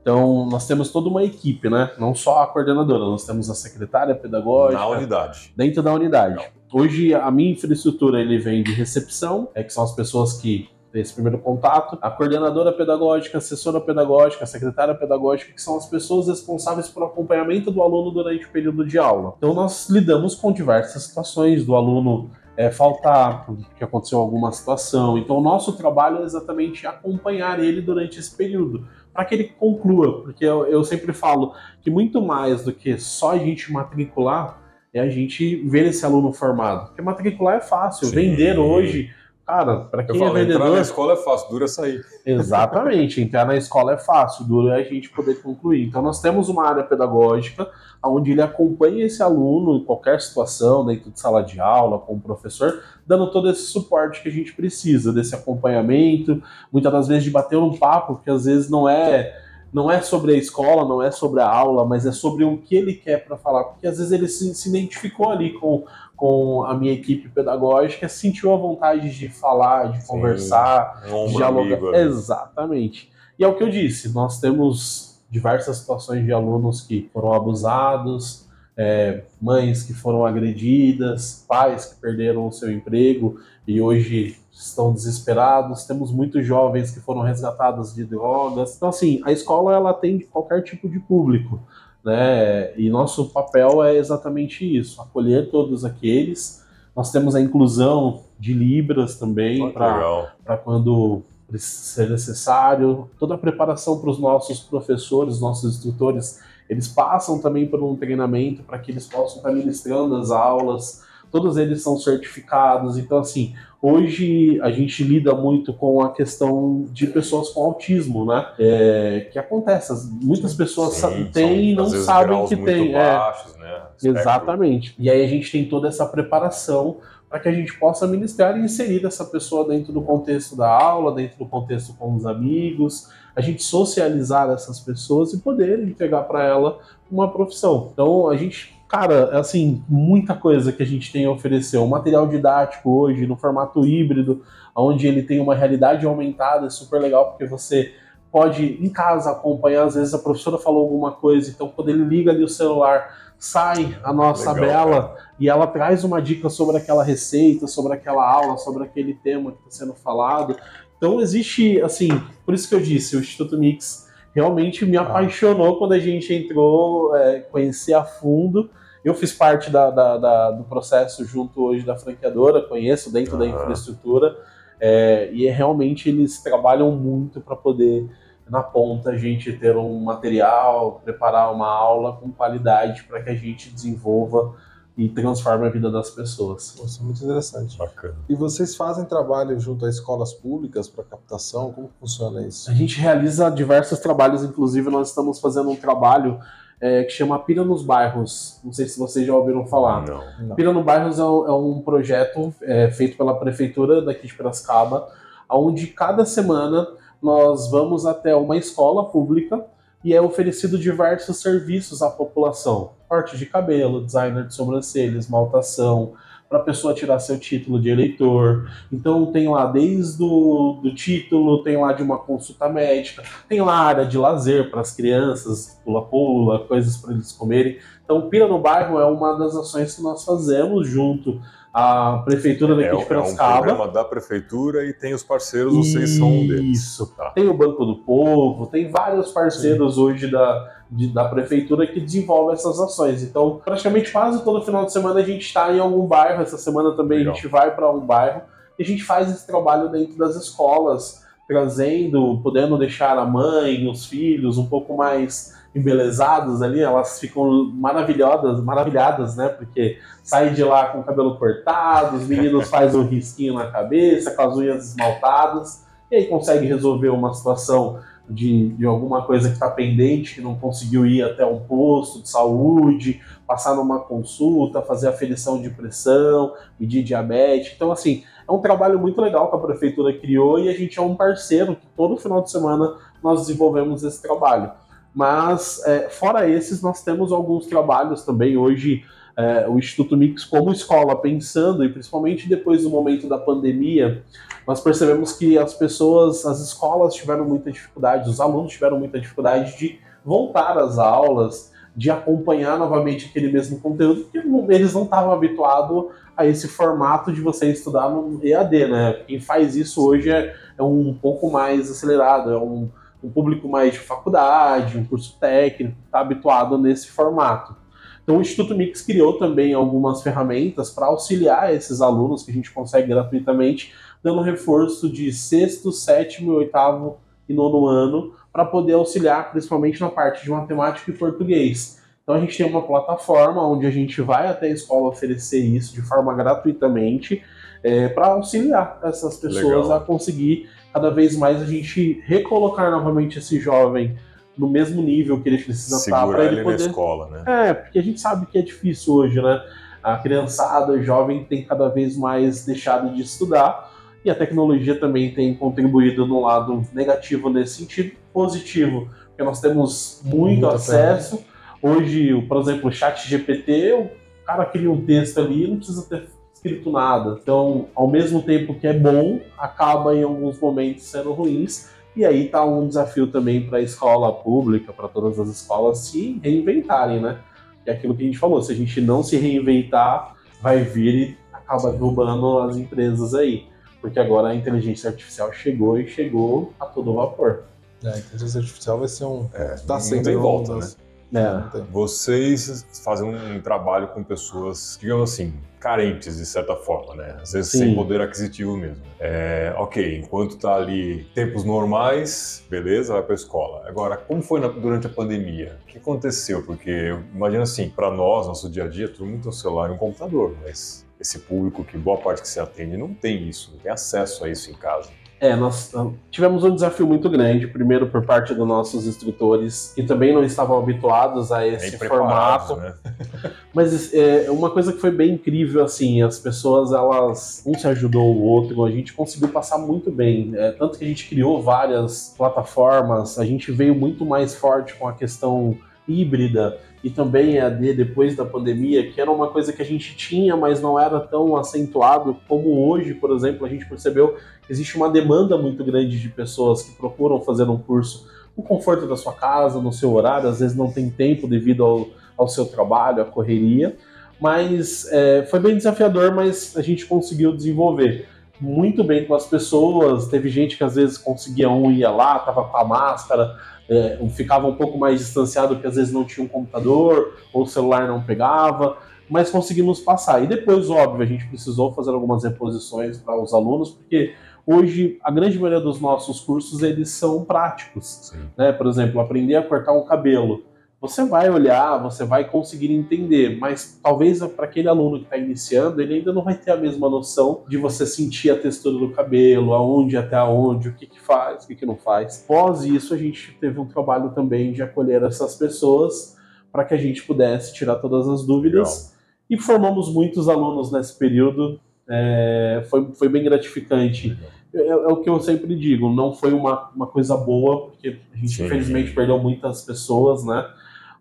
Então, nós temos toda uma equipe, né? Não só a coordenadora, nós temos a secretária pedagógica.
Na unidade.
Dentro da unidade. Não. Hoje, a minha infraestrutura ele vem de recepção, é que são as pessoas que têm esse primeiro contato, a coordenadora pedagógica, a assessora pedagógica, a secretária pedagógica, que são as pessoas responsáveis pelo acompanhamento do aluno durante o período de aula. Então, nós lidamos com diversas situações do aluno é, faltar, porque aconteceu alguma situação. Então, o nosso trabalho é exatamente acompanhar ele durante esse período para que ele conclua, porque eu, eu, sempre falo que muito mais do que só a gente matricular é a gente ver esse aluno formado. Porque matricular é fácil, Sim. vender hoje, cara, para quem
eu
é falo, é vendedor.
Entrar na escola é fácil, dura sair.
Exatamente, entrar na escola é fácil, dura é a gente poder concluir. Então nós temos uma área pedagógica onde ele acompanha esse aluno em qualquer situação, dentro de sala de aula, com o professor, dando todo esse suporte que a gente precisa, desse acompanhamento, muitas das vezes de bater um papo, que às vezes não é não é sobre a escola, não é sobre a aula, mas é sobre o que ele quer para falar, porque às vezes ele se, se, identificou ali com, com a minha equipe pedagógica, sentiu a vontade de falar, de Sim, conversar,
um
dialogar.
Amigo,
Exatamente. E é o que eu disse, nós temos diversas situações de alunos que foram abusados, é, mães que foram agredidas, pais que perderam o seu emprego e hoje estão desesperados. Temos muitos jovens que foram resgatados de drogas. Então, assim, a escola ela atende qualquer tipo de público, né? E nosso papel é exatamente isso: acolher todos aqueles. Nós temos a inclusão de Libras também para quando ser necessário, toda a preparação para os nossos professores, nossos instrutores, eles passam também por um treinamento para que eles possam estar ministrando as aulas, todos eles são certificados, então assim, hoje a gente lida muito com a questão de pessoas com autismo, né? É, que acontece, muitas pessoas Sim, têm e não sabem que tem.
É. Baixos, é, né?
Exatamente. E aí a gente tem toda essa preparação para que a gente possa ministrar e inserir essa pessoa dentro do contexto da aula, dentro do contexto com os amigos, a gente socializar essas pessoas e poder entregar para ela uma profissão. Então a gente, cara, assim, muita coisa que a gente tem a oferecer. O material didático hoje, no formato híbrido, onde ele tem uma realidade aumentada, é super legal porque você pode em casa acompanhar, às vezes a professora falou alguma coisa, então quando ele liga ali o celular, sai a nossa Legal, Bela cara. e ela traz uma dica sobre aquela receita, sobre aquela aula, sobre aquele tema que está sendo falado. Então existe, assim, por isso que eu disse, o Instituto Mix realmente me ah. apaixonou quando a gente entrou, é, conhecer a fundo. Eu fiz parte da, da, da, do processo junto hoje da franqueadora, conheço dentro da infraestrutura, é, e é, realmente eles trabalham muito para poder, na ponta, a gente ter um material, preparar uma aula com qualidade para que a gente desenvolva e transforme a vida das pessoas.
Isso é muito interessante.
Bacana.
E vocês fazem trabalho junto a escolas públicas para captação? Como funciona isso?
A gente realiza diversos trabalhos, inclusive nós estamos fazendo um trabalho é, que chama Pira nos Bairros. Não sei se vocês já ouviram falar.
Não.
Não. Pira nos Bairros é um, é um projeto é, feito pela prefeitura daqui de Piracicaba, onde cada semana nós vamos até uma escola pública e é oferecido diversos serviços à população. Corte de cabelo, designer de sobrancelha, esmaltação, para a pessoa tirar seu título de eleitor. Então tem lá desde o do título, tem lá de uma consulta médica, tem lá área de lazer para as crianças, pula-pula, coisas para eles comerem. Então Pira no Bairro é uma das ações que nós fazemos junto a prefeitura daqui
é,
de Piracicaba. É um
programa da prefeitura e tem os parceiros, vocês são um deles.
Isso. Tá. Tem o Banco do Povo, tem vários parceiros Sim. hoje da, de, da prefeitura que desenvolvem essas ações. Então, praticamente quase todo final de semana a gente está em algum bairro. Essa semana também Legal. a gente vai para um bairro e a gente faz esse trabalho dentro das escolas, trazendo, podendo deixar a mãe, os filhos um pouco mais embelezadas ali, elas ficam maravilhosas, maravilhadas, né? Porque saem de lá com o cabelo cortado, os meninos fazem um risquinho na cabeça, com as unhas esmaltadas, e aí consegue resolver uma situação de, de alguma coisa que está pendente, que não conseguiu ir até um posto de saúde, passar numa consulta, fazer aferição de pressão, medir diabetes. Então, assim, é um trabalho muito legal que a prefeitura criou e a gente é um parceiro que todo final de semana nós desenvolvemos esse trabalho. Mas, é, fora esses, nós temos alguns trabalhos também. Hoje, é, o Instituto Mix, como escola, pensando, e principalmente depois do momento da pandemia, nós percebemos que as pessoas, as escolas tiveram muita dificuldade, os alunos tiveram muita dificuldade de voltar às aulas, de acompanhar novamente aquele mesmo conteúdo, porque eles não estavam habituados a esse formato de você estudar no EAD, né? Quem faz isso hoje é, é um pouco mais acelerado, é um um público mais de faculdade, um curso técnico, está habituado nesse formato. Então o Instituto Mix criou também algumas ferramentas para auxiliar esses alunos que a gente consegue gratuitamente, dando reforço de sexto, sétimo, oitavo e nono ano, para poder auxiliar principalmente na parte de matemática e português. Então a gente tem uma plataforma onde a gente vai até a escola oferecer isso de forma gratuitamente é, para auxiliar essas pessoas Legal. a conseguir cada vez mais a gente recolocar novamente esse jovem no mesmo nível que ele precisa
estar
para
ele, ele poder. Na escola, né?
É, porque a gente sabe que é difícil hoje, né? A criançada, o jovem tem cada vez mais deixado de estudar e a tecnologia também tem contribuído no lado negativo nesse sentido, positivo, porque nós temos muito, muito acesso. Hoje, por exemplo, o chat GPT, o cara cria um texto ali, não precisa ter escrito nada. Então, ao mesmo tempo que é bom, acaba em alguns momentos sendo ruins. E aí tá um desafio também para a escola pública, para todas as escolas se reinventarem, né? É aquilo que a gente falou, se a gente não se reinventar, vai vir e acaba derrubando as empresas aí. Porque agora a inteligência artificial chegou e chegou a todo vapor.
É, a inteligência artificial vai ser um.
É, tá sendo em volta, né? É. Vocês fazem um trabalho com pessoas, digamos assim, carentes de certa forma, né? Às vezes Sim. sem poder aquisitivo mesmo. É, ok, enquanto tá ali tempos normais, beleza, vai para a escola. Agora, como foi na, durante a pandemia? O que aconteceu? Porque imagina assim, para nós, nosso dia a dia, todo mundo tem um celular e um computador, mas esse público que boa parte que se atende não tem isso, não tem acesso a isso em casa.
É, nós tivemos um desafio muito grande, primeiro por parte dos nossos instrutores, que também não estavam habituados a esse formato. Né? Mas é, uma coisa que foi bem incrível, assim, as pessoas, elas, um se ajudou o outro, a gente conseguiu passar muito bem. É, tanto que a gente criou várias plataformas, a gente veio muito mais forte com a questão híbrida. E também EAD depois da pandemia, que era uma coisa que a gente tinha, mas não era tão acentuado como hoje, por exemplo, a gente percebeu que existe uma demanda muito grande de pessoas que procuram fazer um curso no conforto da sua casa, no seu horário, às vezes não tem tempo devido ao, ao seu trabalho, à correria, mas é, foi bem desafiador, mas a gente conseguiu desenvolver muito bem com as pessoas. Teve gente que às vezes conseguia um, ia lá, tava com a máscara, é, ficava um pouco mais distanciado porque às vezes não tinha um computador ou o celular não pegava, mas conseguimos passar. E depois, óbvio, a gente precisou fazer algumas reposições para os alunos, porque hoje a grande maioria dos nossos cursos eles são práticos. Né? Por exemplo, aprender a cortar um cabelo você vai olhar, você vai conseguir entender, mas talvez para aquele aluno que está iniciando, ele ainda não vai ter a mesma noção de você sentir a textura do cabelo, aonde até aonde, o que, que faz, o que, que não faz. Após isso, a gente teve um trabalho também de acolher essas pessoas para que a gente pudesse tirar todas as dúvidas. Legal. E formamos muitos alunos nesse período. É, foi, foi bem gratificante. É, é, o que eu sempre digo, não foi uma, uma coisa boa, porque a gente Sim. infelizmente perdeu muitas pessoas, né?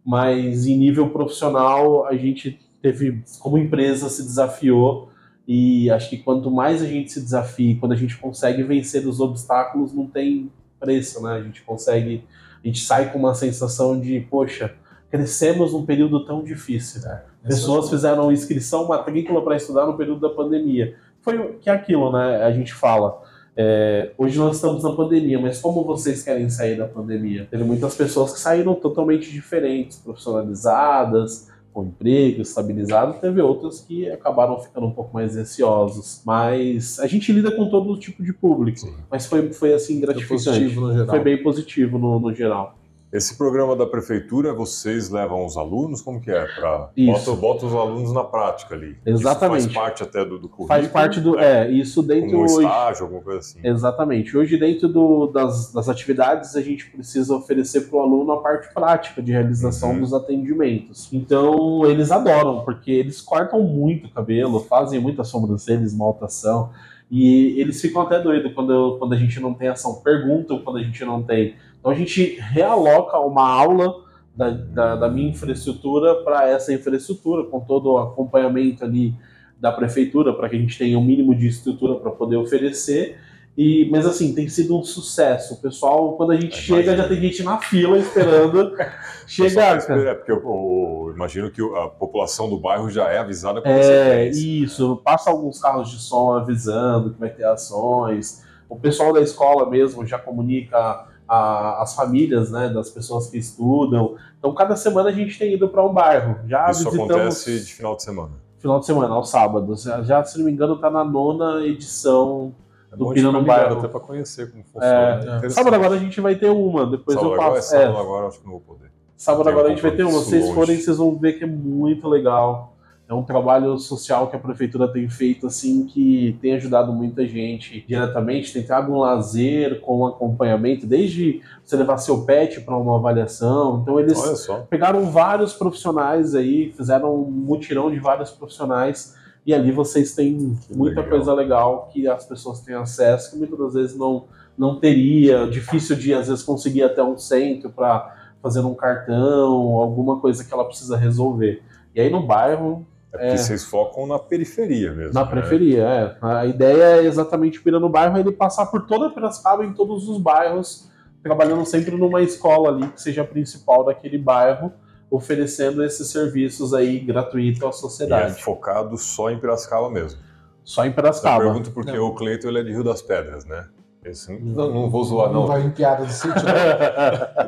Mas em nível profissional a gente teve, como empresa, se desafiou e acho que quanto mais a gente se desafia, quando a gente consegue vencer os obstáculos, não tem preço, né? A gente consegue, a gente sai com uma sensação de, poxa, crescemos num período tão difícil. É, Pessoas fizeram inscrição, matrícula para estudar no período da pandemia. Foi que é aquilo, né? A gente fala é, hoje nós estamos na pandemia, mas como vocês querem sair da pandemia? Teve muitas pessoas que saíram totalmente diferentes, profissionalizadas, com emprego estabilizado, teve outras que acabaram ficando um pouco mais ansiosos. Mas a gente lida com todo tipo de público. Sim. Mas foi, foi assim gratificante. Foi, positivo no geral. foi bem positivo no, no geral.
Esse programa da prefeitura, vocês levam os alunos? Como que é? Pra... Bota, bota os alunos na prática ali.
Exatamente.
Isso faz parte até do, do currículo?
Faz parte do... É, isso dentro...
Um hoje... estágio, alguma coisa assim.
Exatamente. Hoje, dentro do, das, das atividades, a gente precisa oferecer para o aluno a parte prática de realização uhum. dos atendimentos. Então, eles adoram, porque eles cortam muito o cabelo, fazem muita sobrancelha, esmaltação, e eles ficam até doidos quando, quando a gente não tem ação. Perguntam quando a gente não tem então a gente realoca uma aula da, da, da minha infraestrutura para essa infraestrutura, com todo o acompanhamento ali da prefeitura, para que a gente tenha o um mínimo de estrutura para poder oferecer. E, mas assim, tem sido um sucesso. O pessoal, quando a gente é, chega, imagina. já tem gente na fila esperando chegar.
É, porque eu, eu, imagino que a população do bairro já é avisada com
É, isso. Passa alguns carros de som avisando que vai ter ações. O pessoal da escola mesmo já comunica a, as famílias né, das pessoas que estudam. Então, cada semana a gente tem ido para um bairro. Já
Isso
visitamos...
acontece de final de semana?
Final de semana, aos sábados. Já, se não me engano, está na nona edição é do Pina no Bairro.
Até para conhecer como funciona.
É, é. Sábado agora a gente vai ter uma, depois
sábado
eu passo.
Agora, é, sábado agora acho que não vou poder.
Sábado agora a gente vai ter uma. Se vocês forem, vocês vão ver que é muito legal é um trabalho social que a prefeitura tem feito assim que tem ajudado muita gente diretamente, tem trago um lazer com um acompanhamento, desde você levar seu pet para uma avaliação. Então eles pegaram vários profissionais aí, fizeram um mutirão de vários profissionais e ali vocês têm que muita legal. coisa legal que as pessoas têm acesso que muitas das vezes não não teria, difícil de às vezes conseguir até um centro para fazer um cartão, alguma coisa que ela precisa resolver. E aí no bairro
é porque é. vocês focam na periferia mesmo.
Na
né?
periferia, é. A ideia é exatamente o no Bairro ele passar por toda a Piracicaba, em todos os bairros, trabalhando sempre numa escola ali que seja a principal daquele bairro, oferecendo esses serviços aí gratuitos à sociedade.
E é focado só em Piracicaba mesmo.
Só em Piracicaba.
Eu pergunto porque não. o Cleiton ele é de Rio das Pedras, né? Esse, não, não, vou zoar, não.
Não vai em piada do sítio,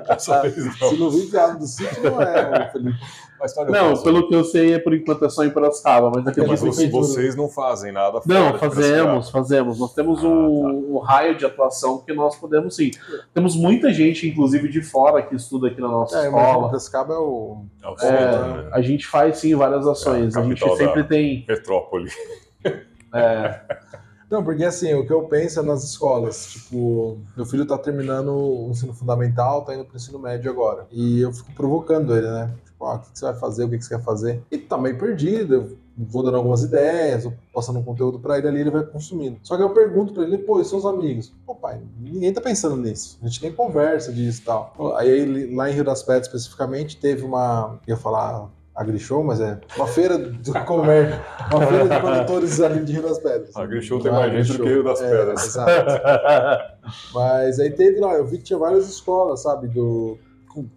não. Se não vir piada do sítio, não é, Felipe.
Não, pelo que eu sei, é por enquanto é só em Piracicaba, mas
aqui mas vocês, vocês não fazem nada
fora Não, fazemos, fazemos. Nós temos ah, um, tá. um, raio de atuação que nós podemos sim. Temos muita gente, inclusive de fora, que estuda aqui na nossa é, escola.
Piracicaba é o.
É o é, né? A gente faz sim várias ações. É a, a gente sempre tem.
Metrópole.
É.
Não, porque assim, o que eu penso é nas escolas. Tipo, meu filho tá terminando o ensino fundamental, tá indo pro ensino médio agora. E eu fico provocando ele, né? Tipo, ah, o que você vai fazer, o que você quer fazer? E tá meio perdido. vou dando algumas ideias, vou passando um conteúdo para ele ali, ele vai consumindo. Só que eu pergunto para ele, pô, e seus amigos? Pô, pai, ninguém tá pensando nisso. A gente nem conversa disso e tal. Aí lá em Rio das Pedras especificamente teve uma, ia falar AgriShow, mas é uma feira do comércio, uma feira de produtores ali de Rio das Pedras.
AgriShow tem mais gente do que Rio das é, Pedras.
exato. mas aí teve lá, eu vi que tinha várias escolas, sabe, do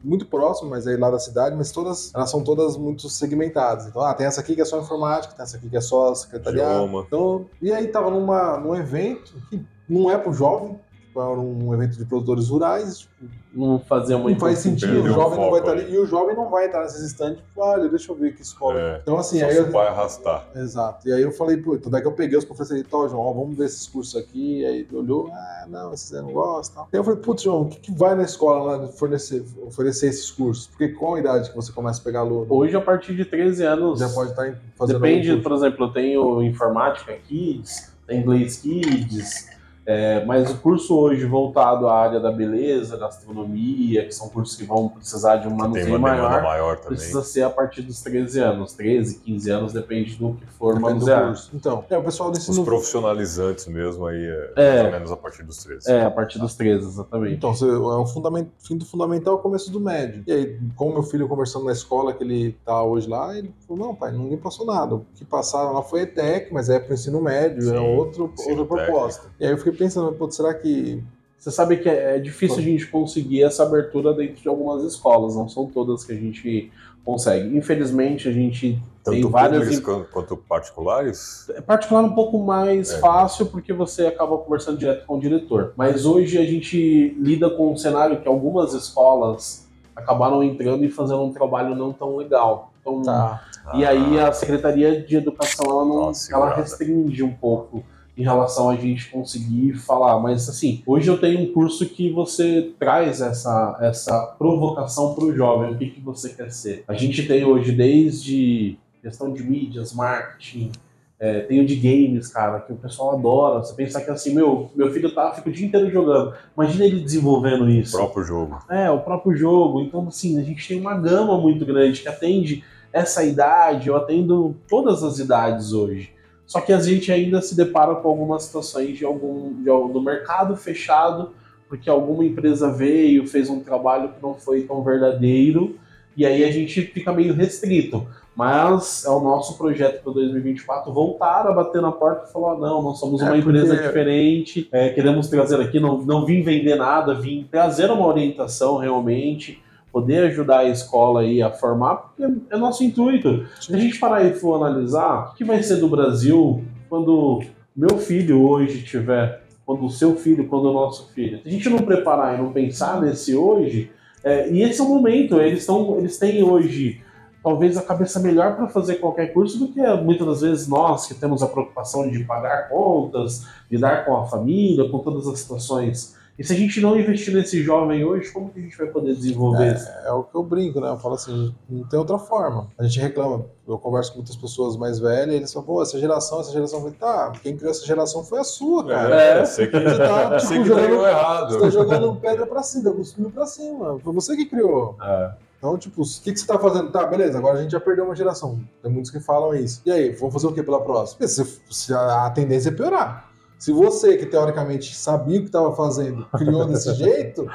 muito próximo, mas aí lá da cidade, mas todas, elas são todas muito segmentadas. Então, ah, tem essa aqui que é só informática, tem essa aqui que é só secretariado. Então, e aí tava numa, num evento que não é pro jovem, para um evento de produtores rurais, tipo,
não fazia muito
Não faz sentido, o jovem não vai estar ali. E o jovem não vai estar nesses estandes, tipo, olha, deixa eu ver que escola. É,
então, assim, aí. Eu, vai arrastar.
Exato. E aí eu falei, pô, então daí que eu peguei os professores e tal, João, ó, vamos ver esses cursos aqui. E aí ele olhou, ah, não, esses aí não gostam. Aí eu falei, putz, João, o que, que vai na escola lá fornecer, oferecer esses cursos? Porque qual a idade que você começa a pegar aluno?
Hoje, a partir de 13 anos.
Já pode estar fazendo.
Depende, por exemplo, eu tenho informática Kids, tem inglês Kids. É, mas o curso hoje voltado à área da beleza, gastronomia, que são cursos que vão precisar de um manuseio maior,
maior
precisa ser a partir dos 13 anos. 13, 15 anos, depende do que for manusear.
Então, é, o pessoal desse
Os profissionalizantes mesmo aí, é, é, mais ou menos a partir dos 13.
É, a partir dos 13, exatamente.
Então, é o fundamento, fim do fundamental, começo do médio. E aí, com meu filho conversando na escola que ele tá hoje lá, ele falou, não pai, ninguém passou nada. O que passaram lá foi ETEC, mas é para o ensino médio, Sim, é outro, outra proposta. E aí eu fiquei pensando, pô, será que.
Você sabe que é, é difícil a gente conseguir essa abertura dentro de algumas escolas, não são todas que a gente consegue. Infelizmente, a gente
Tanto
tem várias.
quanto particulares?
É particular um pouco mais é. fácil, porque você acaba conversando direto com o diretor. Mas hoje a gente lida com um cenário que algumas escolas acabaram entrando e fazendo um trabalho não tão legal. Então, tá. E aí a Secretaria de Educação ela não Nossa, ela restringe um pouco em relação a gente conseguir falar. Mas assim, hoje eu tenho um curso que você traz essa, essa provocação para o jovem, o que, que você quer ser. A gente tem hoje desde questão de mídias, marketing, é, tem o de games, cara, que o pessoal adora. Você pensar que assim, meu, meu filho tá, fica o dia inteiro jogando. Imagina ele desenvolvendo isso.
O próprio jogo.
É, o próprio jogo. Então, assim, a gente tem uma gama muito grande que atende essa idade, eu atendo todas as idades hoje. Só que a gente ainda se depara com algumas situações de algum de, do mercado fechado, porque alguma empresa veio, fez um trabalho que não foi tão verdadeiro, e aí a gente fica meio restrito. Mas é o nosso projeto para 2024 voltar a bater na porta e falar: não, nós somos uma é porque... empresa diferente, é, queremos trazer aqui, não, não vim vender nada, vim trazer uma orientação realmente poder ajudar a escola aí a formar, porque é nosso intuito. Se a gente parar e for analisar, o que vai ser do Brasil quando meu filho hoje tiver, quando o seu filho, quando o nosso filho. Se a gente não preparar e não pensar nesse hoje, é, e esse é o momento, eles, estão, eles têm hoje talvez a cabeça melhor para fazer qualquer curso do que muitas das vezes nós que temos a preocupação de pagar contas, lidar com a família, com todas as situações e se a gente não investir nesse jovem hoje, como que a gente vai poder desenvolver
é, isso? É o que eu brinco, né? Eu falo assim, não tem outra forma. A gente reclama, eu converso com muitas pessoas mais velhas e eles falam, pô, essa geração, essa geração. Eu falei, tá, quem criou essa geração foi a sua, cara.
É, é você que, você tá, tipo, que jogando, errado.
Você tá jogando pedra pra cima, cuspindo pra cima. Foi você que criou. É. Então, tipo, o que, que você tá fazendo? Tá, beleza, agora a gente já perdeu uma geração. Tem muitos que falam isso. E aí, vamos fazer o que pela próxima? Se, se a, a tendência é piorar. Se você, que teoricamente sabia o que estava fazendo, criou desse jeito,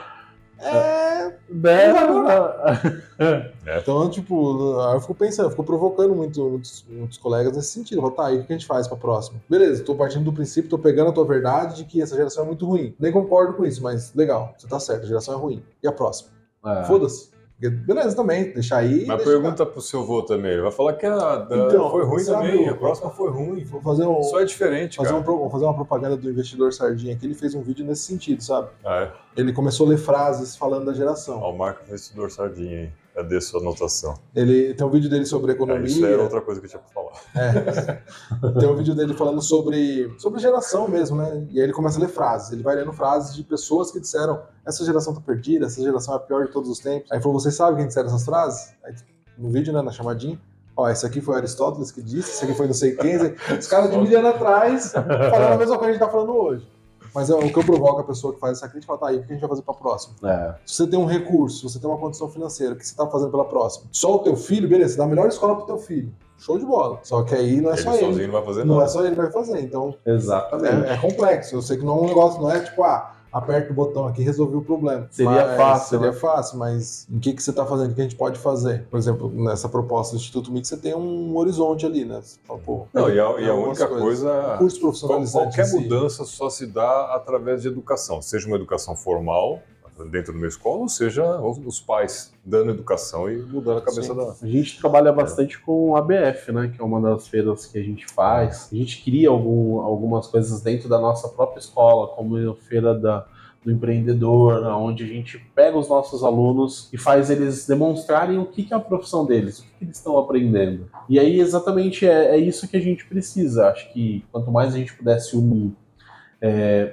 é. é. Então, tipo, eu fico pensando, eu fico provocando muito, muitos, muitos colegas nesse sentido. Falo, tá, aí o que a gente faz pra próxima? Beleza, tô partindo do princípio, tô pegando a tua verdade de que essa geração é muito ruim. Nem concordo com isso, mas legal, você tá certo, a geração é ruim. E a próxima? É. Foda-se. Beleza, também, deixar aí.
Mas pergunta pro seu avô também, ele vai falar que a da, então, foi ruim também, a próxima foi ruim.
Vou fazer um,
Só é diferente,
fazer
cara.
Um, vou fazer uma propaganda do investidor Sardinha aqui, ele fez um vídeo nesse sentido, sabe?
Ah, é?
Ele começou a ler frases falando da geração.
Ó, o Marco Investidor Sardinha aí. Cadê sua anotação?
Ele tem um vídeo dele sobre economia. É,
isso é outra coisa que eu tinha pra falar.
É. tem um vídeo dele falando sobre, sobre geração mesmo, né? E aí ele começa a ler frases. Ele vai lendo frases de pessoas que disseram: essa geração tá perdida, essa geração é a pior de todos os tempos. Aí falou: vocês sabem quem disseram essas frases? Aí, no vídeo, né, na chamadinha. Ó, esse aqui foi Aristóteles que disse, esse aqui foi não sei quem. Os caras de mil anos atrás falando a mesma coisa que a gente tá falando hoje. Mas é o que eu provoco a pessoa que faz essa crítica, fala, tá, aí o que a gente vai fazer para próxima? É. Se você tem um recurso, se você tem uma condição financeira, o que você está fazendo pela próxima? Só o teu filho, beleza, você dá a melhor escola pro teu filho. show de bola. Só que aí não é
Ele
só
sozinho
ele.
não vai fazer
Não
nada.
é só ele que vai fazer. Então
Exatamente.
é, é complexo. Eu sei que não é um negócio, não é tipo, ah, aperta o botão aqui e resolvi o problema.
Seria
Mas-
fácil,
Seria
né?
fácil, mas o que, que você está fazendo? O que a gente pode fazer? Por exemplo, nessa proposta do Instituto Mix, você tem um horizonte ali, né? Você fala, pô,
Não, e a, e a única
coisas.
coisa.
curso
qual-
profissionalizante.
Qualquer
si.
mudança só se dá através de educação, seja uma educação formal, dentro de uma escola, ou seja, os pais dando educação e mudando a cabeça
Sim.
da.
A gente trabalha bastante com a ABF, né? Que é uma das feiras que a gente faz. A gente cria algum- algumas coisas dentro da nossa própria escola, como a feira da, do empreendedor, onde a gente pega os nossos alunos e faz eles demonstrarem o que, que é a profissão deles, o que, que eles estão aprendendo. E aí, exatamente, é, é isso que a gente precisa. Acho que quanto mais a gente pudesse unir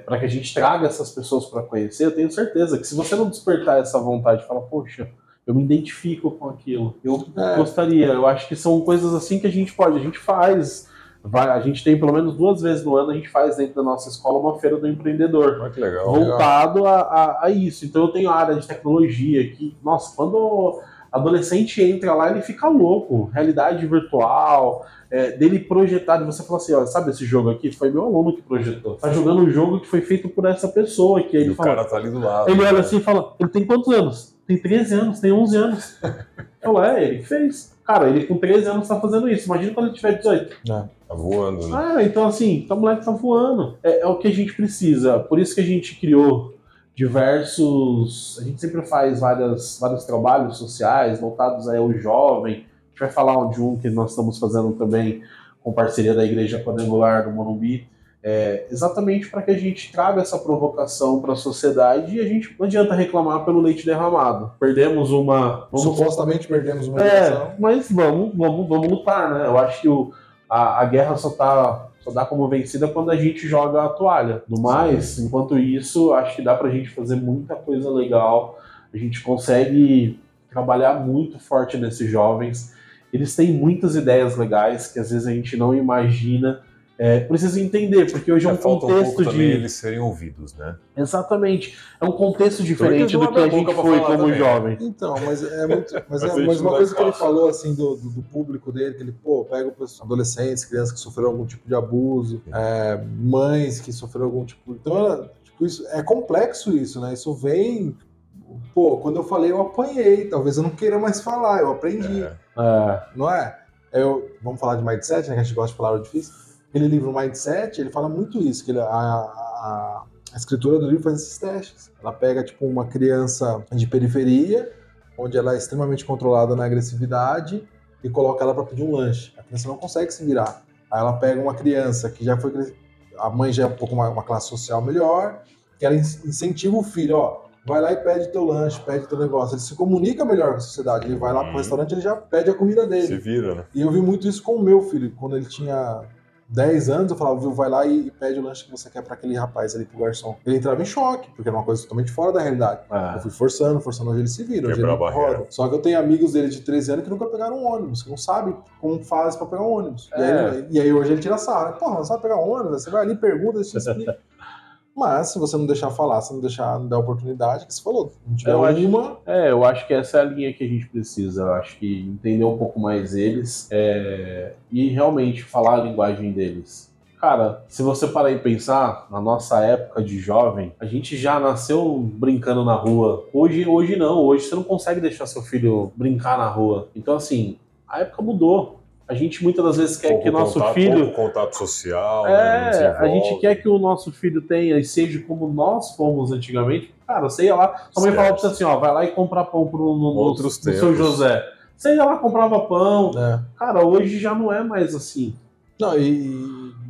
para que a gente traga essas pessoas para conhecer, eu tenho certeza que se você não despertar essa vontade, fala, poxa, eu me identifico com aquilo, eu
É.
gostaria, eu acho que são coisas assim que a gente pode, a gente faz, vai, a gente tem pelo menos duas vezes no ano, a gente faz dentro da nossa escola uma feira do empreendedor,
que legal.
voltado a, a- a isso. Então eu tenho a área de tecnologia que, nossa, quando adolescente entra lá, ele fica louco, realidade virtual, é, dele projetar, de você falar assim, ó, sabe esse jogo aqui? Foi meu aluno que projetou. Tá jogando um jogo que foi feito por essa pessoa, que ele
o
fala,
cara tá ali do lado.
ele
né?
olha assim e fala, ele tem quantos anos? Tem 13 anos, tem 11 anos. Eu falo, é, ele que fez. Cara, ele com 13 anos tá fazendo isso. Imagina quando ele tiver 18.
Tá voando, né?
Ah, então assim, tá moleque tá voando. É, é o que a gente precisa. Por isso que a gente criou diversos. A gente sempre faz várias, vários trabalhos sociais voltados ao jovem. A gente vai falar de um que nós estamos fazendo também com parceria da Igreja Quadrangular do Morumbi. É, exatamente para que a gente traga essa provocação para a sociedade e a gente não adianta reclamar pelo leite derramado. Perdemos uma. Vamos
Supostamente perdemos uma eleição.
é, mas vamos, vamos, vamos lutar, né? Eu acho que o, a, a guerra só tá só dá como vencida quando a gente joga a toalha. No mais, enquanto isso, acho que dá pra gente fazer muita coisa legal. A gente consegue trabalhar muito forte nesses jovens. Eles têm muitas ideias legais que às vezes a gente não imagina. É, precisa entender, porque hoje é um
Já falta um
contexto
pouco também
de.
eles serem ouvidos, né?
Exatamente. É um contexto diferente do que a gente foi
falar
como
também.
jovem.
Então, mas é muito. Mas,
Mas
é, mas uma coisa que ele falou assim do, do, do público dele, que ele, pô, pega o adolescentes, crianças que sofreram algum tipo de abuso, é, mães que sofreram algum tipo. Então, é, tipo, isso, é complexo isso, né? Isso vem. Pô, quando eu falei, eu apanhei. Talvez eu não queira mais falar, eu aprendi.
É.
É,
Não é? Eu, vamos falar de mindset, né? Que a gente gosta de palavra difícil. Aquele livro Mindset, ele fala muito isso, que ele- a, a- a escritura do livro faz esses testes. Ela pega, tipo, uma criança de periferia, onde ela é extremamente controlada na agressividade, e coloca ela para pedir um lanche. A criança não consegue se virar. Aí ela pega uma criança que já foi... A mãe já é um pouco uma, uma classe social melhor, que ela in- incentiva o filho, ó, vai lá e pede teu lanche, pede teu negócio. Ele se comunica melhor com a sociedade. Ele vai lá pro
Uhum.
restaurante, ele já pede a comida dele.
Se vira, né?
E eu vi muito isso com o meu filho. Quando ele tinha 10 anos, eu falava, viu, vai lá e, e pede o lanche que você quer para aquele rapaz ali pro garçom. Ele entrava em choque, porque era uma coisa totalmente fora da realidade. Eu
é.
fui forçando, forçando, hoje ele se vira, hoje ele roda. Só que eu tenho amigos dele de 13 anos que nunca pegaram um ônibus, que não sabem como faz para pegar um ônibus. E,
É.
aí, e aí hoje ele tira sarro. Porra, não sabe pegar um ônibus? Você vai ali, pergunta, deixa eu te explicar. Mas se você não deixar falar, se não deixar não dar oportunidade, que você falou, não tiver
Eu acho-
uma,
É, eu acho que essa é a linha que a gente precisa. Eu acho que entender um pouco mais eles é, e realmente falar a linguagem deles. Cara, se você parar e pensar, na nossa época de jovem, a gente já nasceu brincando na rua. Hoje, hoje não, hoje você não consegue deixar seu filho brincar na rua. Então, assim, a época mudou. A gente muitas das vezes quer
Pouco
que nosso
contato,
filho.
pouco contato social, né?
É, a
desenvolve.
gente quer que o nosso filho tenha e seja como nós fomos antigamente. Cara, você ia lá, sua mãe falava pra você assim, ó, vai lá e comprar pão pro, no, no,
Outros
no seu
tempos.
José. Você ia lá, comprava pão.
né?
Cara, hoje já não é mais assim.
Não, e,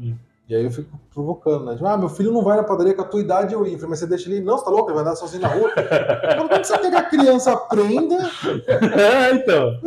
e, e aí eu fico provocando, né? Tipo, ah, meu filho não vai na padaria com a tua idade eu ia. Eu Mas você deixa ele? Não, você tá louco? Ele vai andar sozinho na rua. Como que você quer que a criança aprenda?
é, então.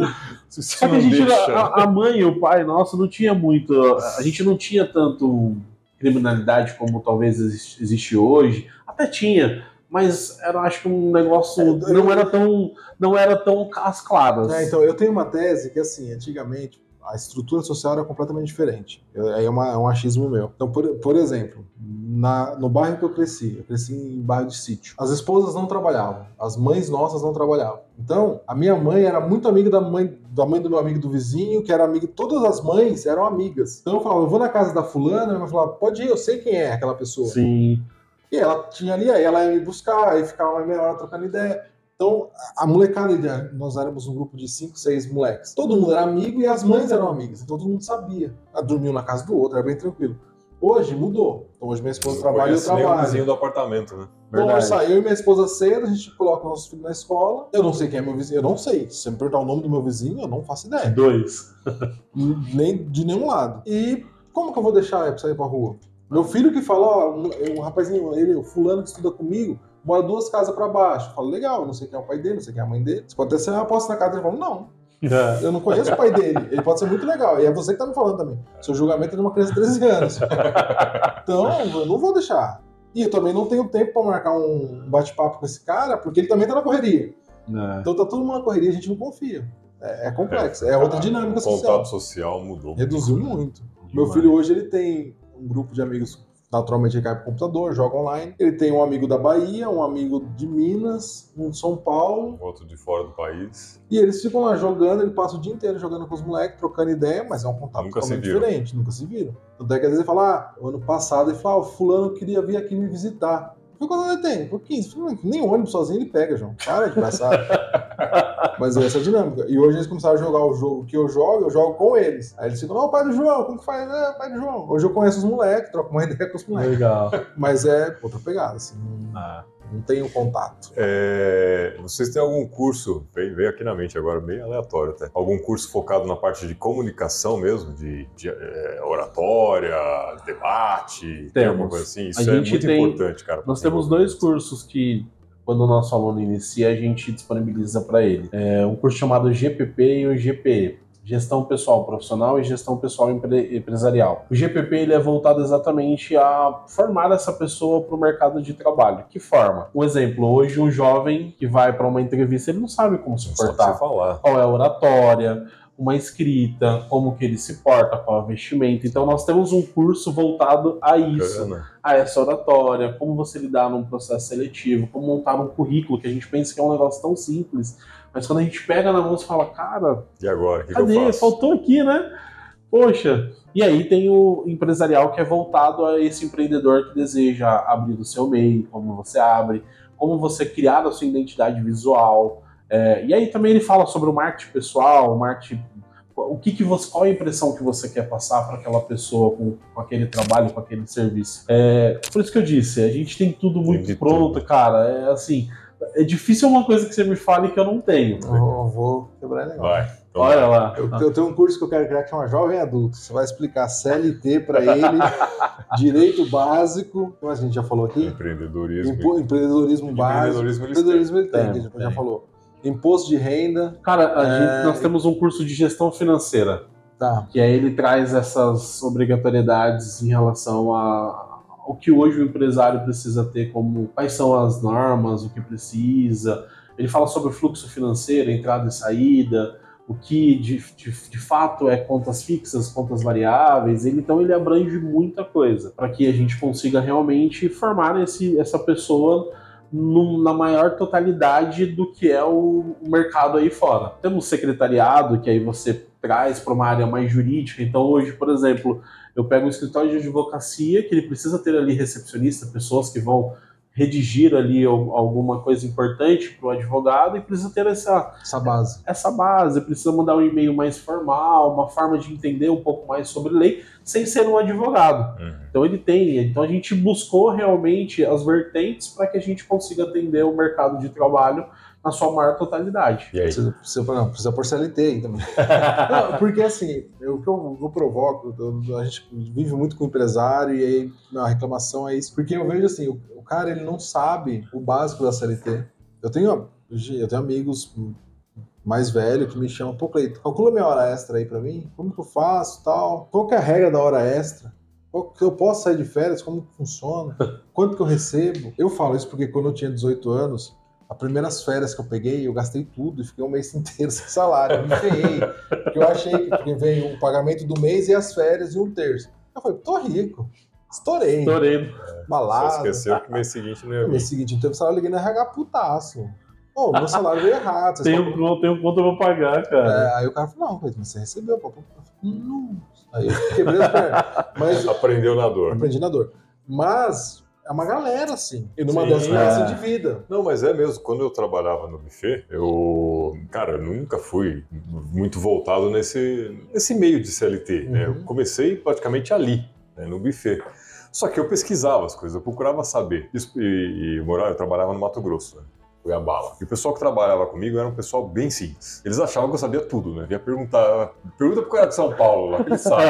Só que a gente, a, a mãe e o pai nosso não tinha muito, a gente não tinha tanto criminalidade como talvez existe, hoje. Até tinha, mas era acho que um negócio
É, eu-
não era tão, não era tão às claras.
É, então, eu tenho uma tese que, assim, antigamente, a estrutura social era completamente diferente. Aí é, uma, é um achismo meu. Então, por, por exemplo, na, no bairro que eu cresci, eu cresci em bairro de sítio, as esposas não trabalhavam, as mães nossas não trabalhavam. Então, a minha mãe era muito amiga da mãe, da mãe do meu amigo do vizinho, que era amiga, todas as mães eram amigas. Então eu falava, eu vou na casa da fulana, mãe falava, pode ir, eu sei quem é aquela pessoa.
Sim.
E ela tinha ali, aí ela ia me buscar, aí ficava meia hora trocando ideia. Então, a molecada, nós éramos um grupo de cinco, seis moleques. Todo mundo era amigo e as mães eram amigas, então todo mundo sabia. Dormiu na casa do outro, era bem tranquilo. Hoje mudou. Então, hoje minha esposa Você trabalha e eu trabalho.
o vizinho do apartamento, né?
Então, Verdade. eu e minha esposa cedo, a gente coloca nossos filhos na escola. Eu não sei quem é meu vizinho, eu não sei. Se você me perguntar o nome do meu vizinho, eu não faço ideia.
Dois.
Nem de nenhum lado. E como que eu vou deixar ele pra sair pra rua? Meu filho que fala, ó, um, um rapazinho, ele, o fulano que estuda comigo, mora duas casas para baixo. Eu falo, legal, não sei quem é o pai dele, não sei quem é a mãe dele. Você pode até ser uma aposta na casa dele. Eu falo, não. É. Eu não conheço o pai dele. Ele pode ser muito legal. E é você que tá me falando também. Seu julgamento é de uma criança de 13 anos. Então, eu não vou deixar. E eu também não tenho tempo para marcar um bate-papo com esse cara, porque ele também tá na correria. É. Então tá todo mundo na correria, a gente não confia. É, é complexo. É, outra dinâmica social.
O contato social mudou.
Reduziu muito. Demais. Meu filho hoje ele tem um grupo de amigos naturalmente ele cai pro computador, joga online. Ele tem um amigo da Bahia, um amigo de Minas, um de São Paulo.
Outro de fora do país.
E eles ficam lá jogando, ele passa o dia inteiro jogando com os moleques, trocando ideia, mas é um contato
nunca
totalmente diferente, nunca se viram. Tanto é que às vezes ele fala, ah, ano passado ele fala, ah, o fulano queria vir aqui me visitar. Por quanto ele tem? Por 15. Nem ônibus sozinho ele pega, João. Para de passar. Mas é essa a dinâmica. E hoje eles começaram a jogar o jogo que eu jogo, eu jogo com eles. Aí eles ficam, não, pai do João, como que faz? É, pai do João. Hoje eu conheço os moleques, troco uma ideia com os moleques.
Legal.
Mas é outra pegada, assim. Ah não tenho contato.
É, vocês têm algum curso, veio, veio, aqui na mente agora, bem aleatório até, algum curso focado na parte de comunicação mesmo, de, de é, oratória, debate, tem alguma coisa assim? Isso a é muito tem, importante, cara.
Nós temos dois cursos que quando o nosso aluno inicia, a gente disponibiliza para ele. É um curso chamado GPP e o GPE gestão pessoal profissional e gestão pessoal empre empresarial. O GPP ele é voltado exatamente a formar essa pessoa para o mercado de trabalho. Que forma? Um exemplo, hoje um jovem que vai para uma entrevista, ele não sabe como se portar.
Falar.
Qual é a oratória, uma escrita, como que ele se porta, qual é o vestimento. Então nós temos um curso voltado a isso, a essa oratória, como você lidar num processo seletivo, como montar um currículo, que a gente pensa que é um negócio tão simples, mas quando a gente pega na mão e fala, cara,
e agora? Que
cadê?
Que
Faltou aqui, né? Poxa. E aí tem o empresarial que é voltado a esse empreendedor que deseja abrir o seu MEI, como você abre, como você criar a sua identidade visual. É, e aí também ele fala sobre o marketing pessoal, o marketing o que, que você, qual a impressão que você quer passar para aquela pessoa com, com, aquele trabalho, com aquele serviço. É, por isso que eu disse, a gente tem tudo muito pronto, tudo. cara. É assim, é difícil uma coisa que você me fale que eu não tenho.
Eu vou quebrar legal.
Vai.
Então Olha lá.
Eu, eu, tenho um curso que eu quero criar que chama Jovem Adulto. Você vai explicar CLT para ele, direito básico, como a gente já falou aqui.
Empreendedorismo.
Empo, empreendedorismo básico. Empreendedorismo, empreendedorismo ele tem, tem, que a gente já falou. Imposto de renda.
Cara, é... gente, nós temos um curso de gestão financeira.
Tá.
Que aí ele traz essas obrigatoriedades em relação a, o que hoje o empresário precisa ter como quais são as normas, o que precisa. Ele fala sobre o fluxo financeiro, entrada e saída, o que de, de, de fato é contas fixas, contas variáveis. Ele, então ele abrange muita coisa para que a gente consiga realmente formar esse, essa pessoa na maior totalidade do que é o mercado aí fora. Temos secretariado, que aí você traz para uma área mais jurídica. Então, hoje, por exemplo, eu pego um escritório de advocacia que ele precisa ter ali recepcionista, pessoas que vão redigir ali alguma coisa importante para o advogado e precisa ter essa,
essa base.
Essa base, precisa mandar um e-mail mais formal, uma forma de entender um pouco mais sobre lei, sem ser um advogado. Uhum. Então ele tem. Então a gente buscou realmente as vertentes para que a gente consiga atender o mercado de trabalho na sua maior totalidade.
E aí? Precisa, precisa, não, precisa pôr CLT aí também. não, porque assim, eu, o que eu, eu provoco, eu, a gente vive muito com empresário e aí a reclamação é isso. Porque eu vejo assim, o, o cara ele não sabe o básico da CLT. Eu tenho, eu tenho amigos mais velhos que me chamam, pô, Cleiton, calcula minha hora extra aí para mim, como que eu faço tal, qual que é a regra da hora extra? Eu posso sair de férias? Como que funciona? Quanto que eu recebo? Eu falo isso porque quando eu tinha 18 anos, As primeiras férias que eu peguei, eu gastei tudo e fiquei um mês inteiro sem salário. Me ferrei. porque eu achei que veio o pagamento do mês e as férias e um terço. Eu falei, tô rico. Estourei.
Estourei.
Balada.
Só esqueceu que mês seguinte não ia
No
vir.
mês seguinte, não teve salário, eu liguei no RH putaço. Pô, meu salário veio errado. Vocês
Tenho,
estão-
um, tenho conta pra pagar, cara.
É, aí o cara falou, não, mas você recebeu, pô. Eu Não. Aí eu quebrei as pernas. Mas
Aprendeu na dor.
aprendi na dor. Mas é uma galera, assim. E numa
Sim,
dessas
é.
é. de vida.
Não, mas é mesmo. Quando eu trabalhava no buffet, eu, cara, eu nunca fui muito voltado nesse, nesse meio de CLT. Né? Eu
Uhum.
comecei praticamente ali, né, no buffet. Só que eu pesquisava as coisas, eu procurava saber. Isso- E, e eu morava- eu trabalhava no Mato Grosso, né? Cuiabá. E o pessoal que trabalhava comigo era um pessoal bem simples. Eles achavam que eu sabia tudo, né? Ia perguntar. Pergunta pro cara de São Paulo lá, que ele sabe.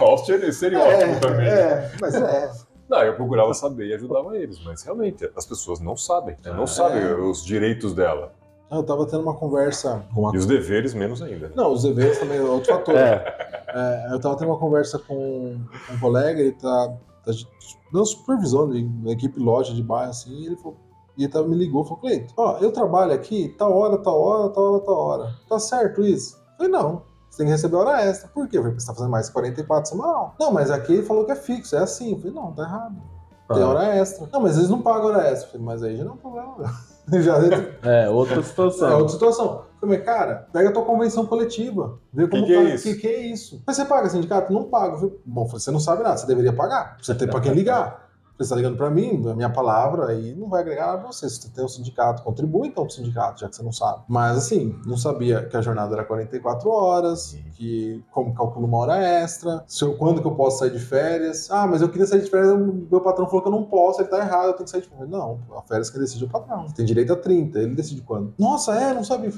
Olha o estere- estereótipo também.
é, mas é.
Não, eu procurava saber e ajudava eles, mas realmente as pessoas não sabem, né? não
É.
sabem os direitos dela.
Eu tava tendo uma conversa com uma...
E os deveres menos ainda. né?
Não, os deveres também é outro fator.
É.
É, eu tava tendo uma conversa com um colega, ele tá, tá dando supervisão de uma equipe loja de bairro, assim, e ele falou, e ele tava, me ligou e falou, Cleito, ó, eu trabalho aqui, tal hora, tal hora, tal hora, tal hora. Tá certo isso? Eu falei, não. Você tem que receber hora extra. Por quê? Eu falei, porque você tá fazendo mais que 44 semanal. Não, mas aqui ele falou que é fixo, é assim. Eu falei, não, tá errado. Tem
Ah.
hora extra. Não, mas eles não pagam hora extra. Eu falei, mas aí já não é um problema, meu. Já entra
É, outra
é
situação.
outra situação. Eu Falei, cara, pega a tua convenção coletiva. Vê como
que
tá.
é isso?
Que, que é isso? Mas você paga sindicato? Não paga. Bom, você não sabe nada, você deveria pagar. Você tem pra quem ligar. Você tá ligando pra mim, a minha palavra, aí não vai agregar nada pra você. Se você tem um sindicato, contribui então pro sindicato, já que você não sabe. Mas assim, não sabia que a jornada era 44 horas, que como calculo uma hora extra, se eu, quando que eu posso sair de férias. Ah, mas eu queria sair de férias, o meu patrão falou que eu não posso, ele tá errado, eu tenho que sair de férias. Não, a férias que decide é o patrão. Tem direito a 30, ele decide quando. Nossa, é, não sabia.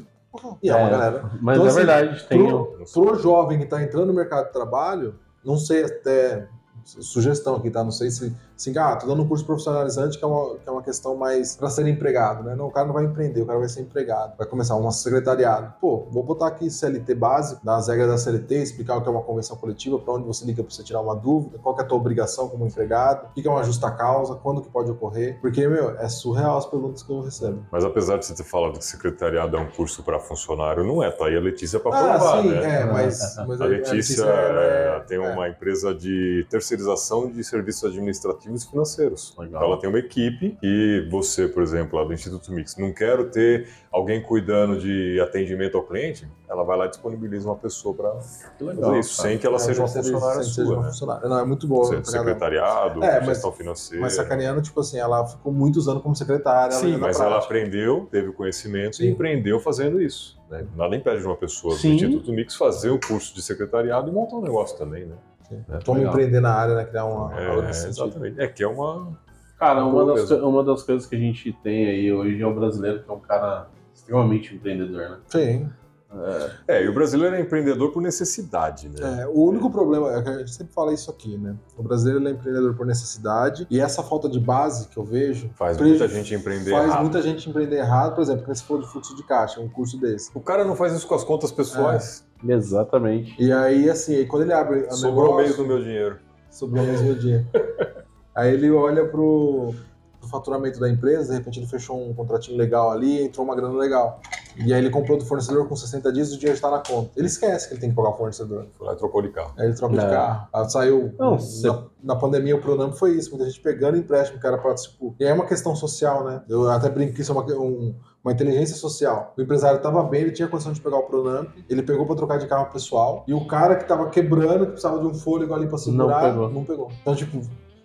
E é, uma
É.
galera.
Mas
Então,
é
assim,
verdade, tem.
Pro, pro jovem que está entrando no mercado de trabalho, não sei até sugestão aqui, tá? Não sei se, se ah, tô dando um curso profissionalizante que é uma, que é uma questão mais para ser empregado, né? Não, o cara não vai empreender, o cara vai ser empregado, vai começar um secretariado. Pô, vou botar aqui CLT básico, dar as regras da CLT, explicar o que é uma convenção coletiva, para onde você liga para você tirar uma dúvida, qual é a tua obrigação como empregado, o que é uma justa causa, quando que pode ocorrer, porque, meu, é surreal as perguntas que eu recebo.
Mas apesar de você ter falado que secretariado é um curso para funcionário, não é. Tá aí a Letícia para
Ah,
provar,
sim,
né?
é, mas, mas
A Letícia
ela
é, tem
é.
uma empresa de terceirização de serviços administrativos e financeiros.
Legal.
Então ela tem uma equipe e você, por exemplo, lá do Instituto Mix, não quero ter alguém cuidando de atendimento ao cliente, ela vai lá e disponibiliza uma pessoa para fazer isso, sem que ela
É,
seja uma funcionária
sem ser uma
sua, né?
funcionária. Não, é muito boa.
Seja
tá ligado?
secretariado,
É, mas-
gestão financeira.
Mas sacaneando, tipo assim, ela ficou muitos anos como secretária.
Sim,
ela
mas ela
prática.
aprendeu, teve o conhecimento
Sim.
e empreendeu fazendo isso. Né? Nada impede de uma pessoa
Sim.
do Instituto Mix fazer o curso de secretariado e montar um negócio também, né? É,
Como
Legal.
empreender na área, né? Criar uma.
É, exatamente. É que é uma.
Cara, uma das, uma das coisas que a gente tem aí hoje é o brasileiro, que é um cara extremamente empreendedor, né?
Sim.
É, e o brasileiro é empreendedor por necessidade, né?
É, o único problema é que a gente sempre fala isso aqui, né? O brasileiro é empreendedor por necessidade e essa falta de base que eu vejo
Faz muita gente empreender
faz
errado.
muita gente empreender errado. Por exemplo, quando você falou de fluxo de caixa, um curso desse.
O cara não faz isso com as contas pessoais.
Exatamente.
E aí, assim, aí quando ele abre
Sobrou
negócio,
meio do meu dinheiro.
sobrou o mesmo dia. Aí ele olha pro, pro faturamento da empresa, de repente ele fechou um contratinho legal ali, entrou uma grana legal. E aí ele comprou do fornecedor com 60 dias e o dinheiro está na conta. Ele esquece que ele tem que pagar o fornecedor.
Foi lá e trocou de carro.
Aí ele troca de
Não.
carro. Aí saiu.
Não,
na, na pandemia o Pronamp foi isso. Muita gente pegando empréstimo, cara, pra, tipo. E aí é uma questão social, né? Eu até brinco que isso é uma, um- uma inteligência social. O empresário tava bem, ele tinha condição de pegar o Pronamp, ele pegou pra trocar de carro pessoal. E o cara que tava quebrando, que precisava de um fôlego ali pra segurar,
Não pegou.
Então, tipo,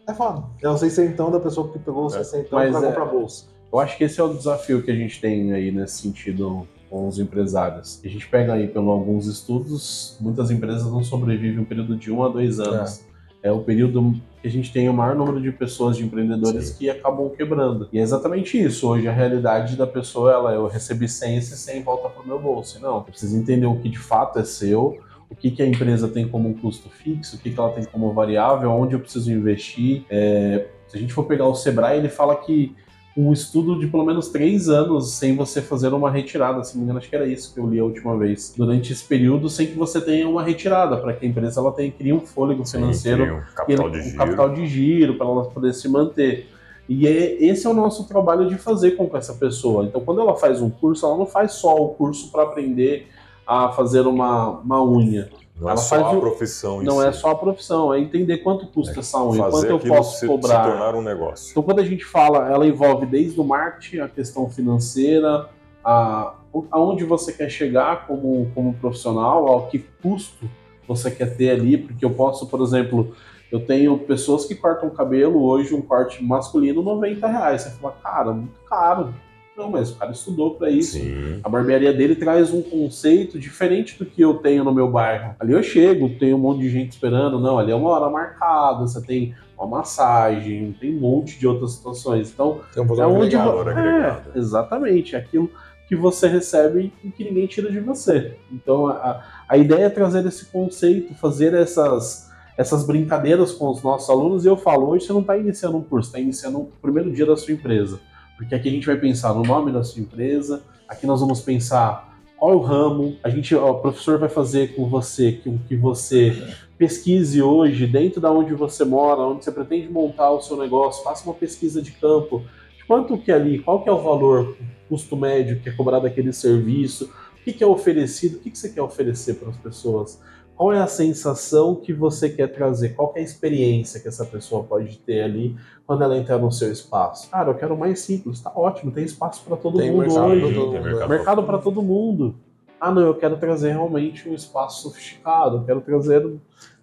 é foda. É o 600 da pessoa que pegou o 600
Mas
pra
é-
comprar bolsa.
Eu acho que esse é o desafio que a gente tem aí nesse sentido com os empresários. A gente pega aí, pelo alguns estudos, muitas empresas não sobrevivem um período de um a dois anos. É, o período que a gente tem o maior número de pessoas, de empreendedores
Sim.
que acabam quebrando. E é exatamente isso. Hoje a realidade da pessoa, ela, eu recebi 100 e esse 100 volta pro meu bolso. Não, eu preciso entender o que de fato é seu, o que, que a empresa tem como custo fixo, o que, que ela tem como variável, onde eu preciso investir. É, se a gente for pegar o Sebrae, ele fala que um estudo de pelo menos três anos sem você fazer uma retirada, se não me engano, acho que era isso que eu li a última vez. Durante esse período, sem que você tenha uma retirada, para que a empresa ela tenha, crie um fôlego financeiro
Sim, um capital
ele-
de
um
giro.
capital de giro para ela poder se manter. E é, esse é o nosso trabalho de fazer com essa pessoa. Então, quando ela faz um curso, ela não faz só o curso para aprender a fazer uma, uma unha.
Não é
ela
só a
o-
profissão
Não
si.
é só a profissão, é entender quanto custa essa unha, quanto eu posso
se,
cobrar.
se tornar um negócio.
Então, quando a gente fala, ela envolve desde o marketing, a questão financeira, a, aonde você quer chegar como, como profissional, ao que custo você quer ter ali, porque eu posso, por exemplo, eu tenho pessoas que cortam cabelo hoje, um corte masculino, 90 reais. Você fala, cara, muito caro. Não, mas o cara estudou para isso.
Sim.
A barbearia dele traz um conceito diferente do que eu tenho no meu bairro. Ali eu chego, tem um monte de gente esperando. Não, ali é uma hora marcada, você tem uma massagem, tem um monte de outras situações. Então,
Tem um
é onde
agregado.
É, exatamente, aquilo que você recebe e que ninguém tira de você. Então, a, a ideia é trazer esse conceito, fazer essas, essas brincadeiras com os nossos alunos. E eu falo, hoje você não está iniciando um curso, está iniciando o primeiro dia da sua empresa. Porque aqui a gente vai pensar no nome da sua empresa, aqui nós vamos pensar qual é o ramo, a gente, o professor vai fazer com você que, que você pesquise hoje dentro da onde você mora, onde você pretende montar o seu negócio, faça uma pesquisa de campo, de quanto que é ali, qual que é o valor, custo médio que é cobrado aquele serviço, o que, que é oferecido, o que, que você quer oferecer para as pessoas, qual é a sensação que você quer trazer, qual é a experiência que essa pessoa pode ter ali quando ela entrar no seu espaço. Cara, eu quero mais simples, tá ótimo, tem espaço para todo
Tem
mundo
mercado
hoje.
todo
tem mercado.
Mercado para todo mundo. Ah, não, eu quero trazer realmente um espaço sofisticado, eu quero trazer.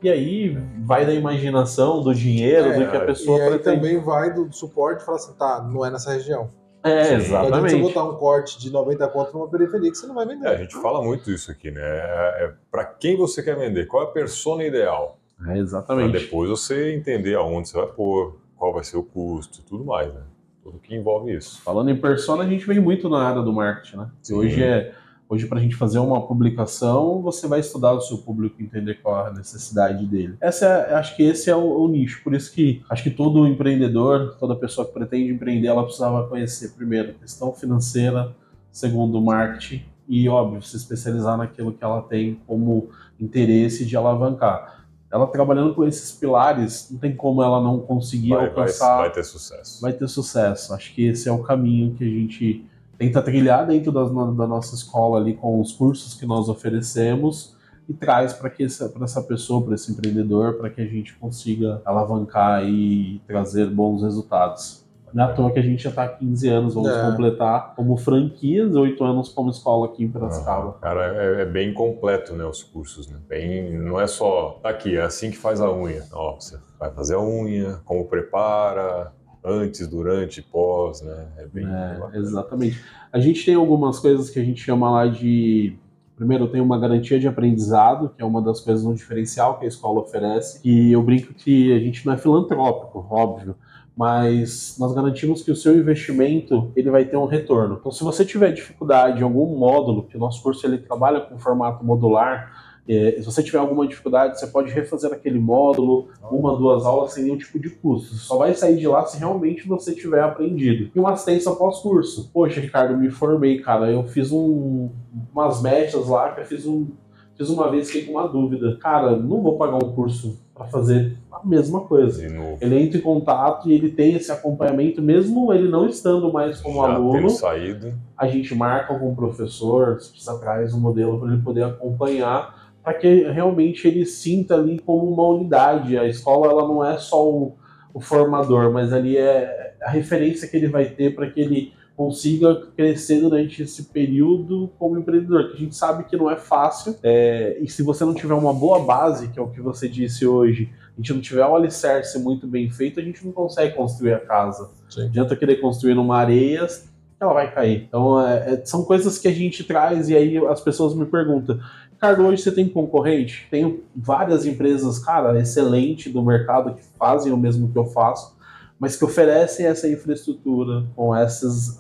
E aí vai da imaginação, do dinheiro,
É,
do que a pessoa
E aí
pretende.
também vai do suporte e fala assim, tá, não é nessa região.
É.
Não adianta você
exatamente.
botar um corte de 90 conto numa periferia que você não vai vender.
É, a gente fala muito isso aqui, né? É, é para quem você quer vender, qual é a persona ideal.
É,
Para
exatamente.
depois você entender aonde você vai pôr, qual vai ser o custo, tudo mais, né? Tudo que envolve isso.
Falando em persona, a gente vem muito na área do marketing, né?
Sim.
Hoje é. Hoje, para a gente fazer uma publicação, você vai estudar o seu público, entender qual a necessidade dele. Essa é, acho que esse é o, o nicho. Por isso que acho que todo empreendedor, toda pessoa que pretende empreender, ela precisava conhecer primeiro questão financeira, segundo marketing e, óbvio, se especializar naquilo que ela tem como interesse de alavancar. Ela trabalhando com esses pilares, não tem como ela não conseguir
Vai, vai,
alcançar
vai ter sucesso.
vai ter sucesso. Acho que esse é o caminho que a gente tenta trilhar dentro das da nossa escola ali com os cursos que nós oferecemos e traz para que essa, pra essa pessoa, para esse empreendedor, para que a gente consiga alavancar e trazer bons resultados. Não é à toa que a gente já está há 15 anos, vamos
É.
completar como franquias, 8 anos como escola aqui em Piracicaba.
Cara, é, é bem completo, né, os cursos, né? Bem, não é só, tá aqui, é assim que faz a unha. Ó, você vai fazer a unha, como prepara, antes, durante, pós, né? É bem
É, exatamente. A gente tem algumas coisas que a gente chama lá de. Primeiro, tem uma garantia de aprendizado, que é uma das coisas, um diferencial que a escola oferece. E eu brinco que a gente não é filantrópico, óbvio, mas nós garantimos que o seu investimento ele vai ter um retorno. Então, se você tiver dificuldade em algum módulo, que o nosso curso ele trabalha com formato modular, é, se você tiver alguma dificuldade, você pode refazer aquele módulo, uma, duas aulas sem nenhum tipo de custo. Você só vai sair de lá se realmente você tiver aprendido. E uma assistência pós-curso. Poxa, Ricardo, me formei, cara. Eu fiz um, umas metas lá, que eu fiz um. Fiz uma vez, fiquei com uma dúvida. Cara, não vou pagar um curso para fazer a mesma coisa. Ele entra em contato e ele tem esse acompanhamento, mesmo ele não estando mais como
já
aluno
saído.
a gente marca com o professor, se precisa traz um modelo para ele poder acompanhar, para que realmente ele sinta ali como uma unidade. A escola ela não é só o, o formador, mas ali é a referência que ele vai ter para que ele consiga crescer durante esse período como empreendedor, que a gente sabe que não é fácil, é, e se você não tiver uma boa base, que é o que você disse hoje, a gente não tiver um alicerce muito bem feito, a gente não consegue construir a casa.
Sim.
Adianta querer construir numa areia, ela vai cair. Então, é, é, são coisas que a gente traz e aí as pessoas me perguntam, Ricardo, hoje você tem concorrente? Tenho várias empresas, cara, excelente do mercado que fazem o mesmo que eu faço, mas que oferecem essa infraestrutura com essas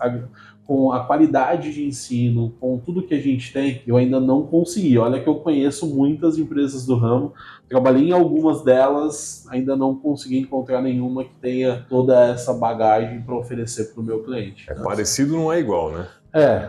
com a qualidade de ensino, com tudo que a gente tem, eu ainda não consegui. Olha que eu conheço muitas empresas do ramo, trabalhei em algumas delas, ainda não consegui encontrar nenhuma que tenha toda essa bagagem para oferecer para o meu cliente.
É parecido, não é igual, né?
É,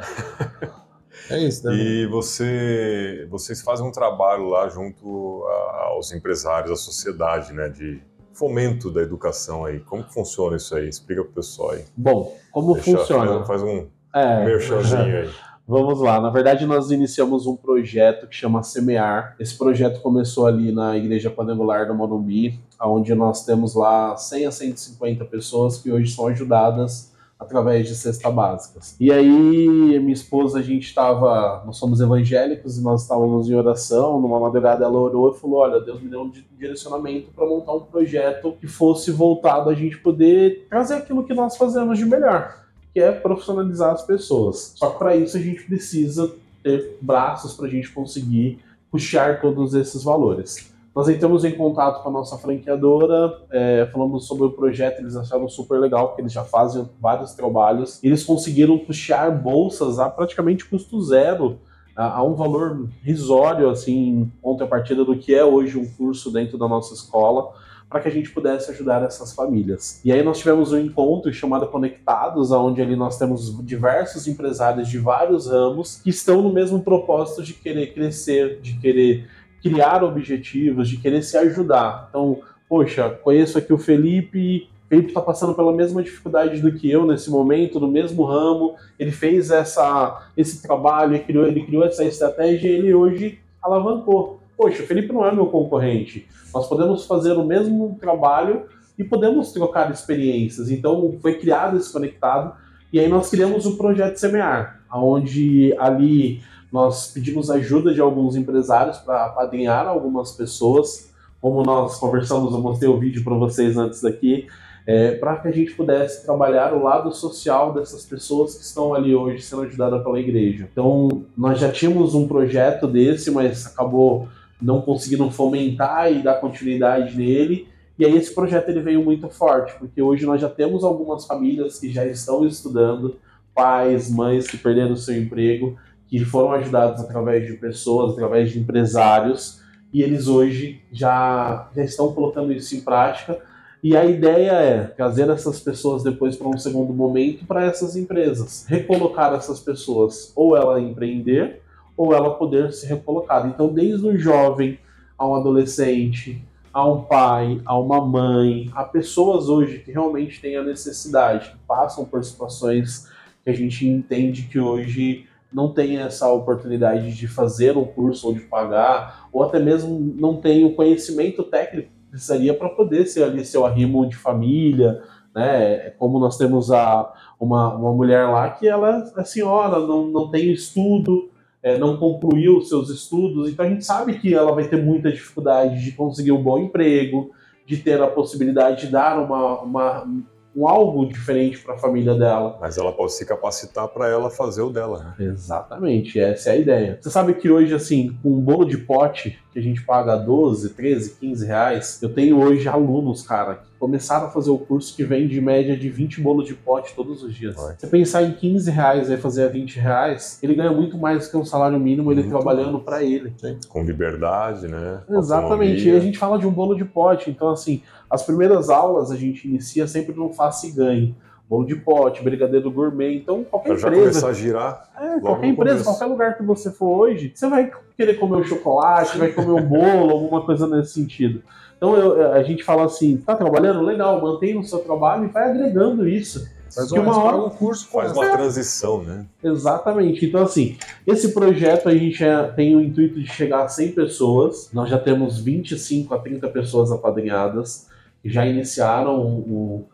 É isso, né?
E você, vocês fazem um trabalho lá junto a- aos empresários, à sociedade, né? De fomento da educação aí. Como que funciona isso aí? Explica para o pessoal aí.
Bom, como Deixa, funciona?
Faz um é, merchanzinho aí.
Vamos lá. Na verdade, nós iniciamos um projeto que chama Semear. Esse projeto começou ali na Igreja Quadrangular do Morumbi, onde nós temos lá 100 a 150 pessoas que hoje são ajudadas através de cesta básicas. E aí, minha esposa, a gente estava, nós somos evangélicos e nós estávamos em oração. Numa madrugada, ela orou e falou: Olha, Deus me deu um direcionamento para montar um projeto que fosse voltado a gente poder trazer aquilo que nós fazemos de melhor que é profissionalizar as pessoas. Só que para isso a gente precisa ter braços para a gente conseguir puxar todos esses valores. Nós entramos em contato com a nossa franqueadora, é, falamos sobre o projeto, eles acharam super legal, porque eles já fazem vários trabalhos. Eles conseguiram puxar bolsas a praticamente custo zero, a, a um valor risório, assim, em contrapartida do que é hoje um curso dentro da nossa escola para que a gente pudesse ajudar essas famílias. E aí nós tivemos um encontro chamado Conectados, onde ali nós temos diversos empresários de vários ramos que estão no mesmo propósito de querer crescer, de querer criar objetivos, de querer se ajudar. Então, poxa, conheço aqui o Felipe, Felipe está passando pela mesma dificuldade do que eu nesse momento, no mesmo ramo. Ele fez essa, esse trabalho, ele criou, ele criou essa estratégia e ele hoje alavancou poxa, o Felipe não é meu concorrente. Nós podemos fazer o mesmo trabalho e podemos trocar experiências. Então foi criado esse conectado e aí nós criamos o projeto Semear, onde ali nós pedimos ajuda de alguns empresários para apadrinhar algumas pessoas. Como nós conversamos, eu mostrei o vídeo para vocês antes daqui, é, para que a gente pudesse trabalhar o lado social dessas pessoas que estão ali hoje sendo ajudadas pela igreja. Então, nós já tínhamos um projeto desse, mas acabou não conseguiram fomentar e dar continuidade nele. E aí esse projeto ele veio muito forte, porque hoje nós já temos algumas famílias que já estão estudando, pais, mães que perderam seu emprego, que foram ajudados através de pessoas, através de empresários, e eles hoje já, já estão colocando isso em prática. E a ideia é trazer essas pessoas depois para um segundo momento para essas empresas, recolocar essas pessoas, ou ela empreender, ou ela poder ser recolocada. Então, desde um jovem a um adolescente, a um pai, a uma mãe, a pessoas hoje que realmente têm a necessidade, que passam por situações que a gente entende que hoje não tem essa oportunidade de fazer um curso ou de pagar, ou até mesmo não tem o conhecimento técnico que precisaria para poder ser ali seu arrimo de família, né? Como nós temos a, uma, uma mulher lá que ela é senhora, não, não tem estudo, é, não concluiu seus estudos, então a gente sabe que ela vai ter muita dificuldade de conseguir um bom emprego, de ter a possibilidade de dar uma, uma um algo diferente para a família dela.
Mas ela pode se capacitar para ela fazer o dela, né?
Exatamente, essa é a ideia. Você sabe que hoje, assim, com um bolo de pote que a gente paga 12, 13, 15 reais, eu tenho hoje alunos, cara, que começaram a fazer o curso que vem de média de 20 bolos de pote todos os dias. Vai. Você pensar em 15 reais e fazer a 20 reais, ele ganha muito mais do que um salário mínimo ele muito trabalhando para ele.
Sim. Com liberdade, né?
Exatamente. Autonomia. E a gente fala de um bolo de pote, então assim, as primeiras aulas a gente inicia sempre no faça e ganhe bolo de pote, brigadeiro gourmet. Então, qualquer
já
empresa.
começar a girar.
É, qualquer empresa, começo. qualquer lugar que você for hoje, você vai querer comer um chocolate, vai comer um bolo, alguma coisa nesse sentido. Então eu, a gente fala assim, tá trabalhando? Legal, mantém o seu trabalho e vai agregando isso.
Faz uma, uma hora um curso, faz uma é. transição, né?
Exatamente. Então, assim, esse projeto a gente tem o intuito de chegar a 100 pessoas. Nós já temos 25 a 30 pessoas apadrinhadas que já iniciaram o,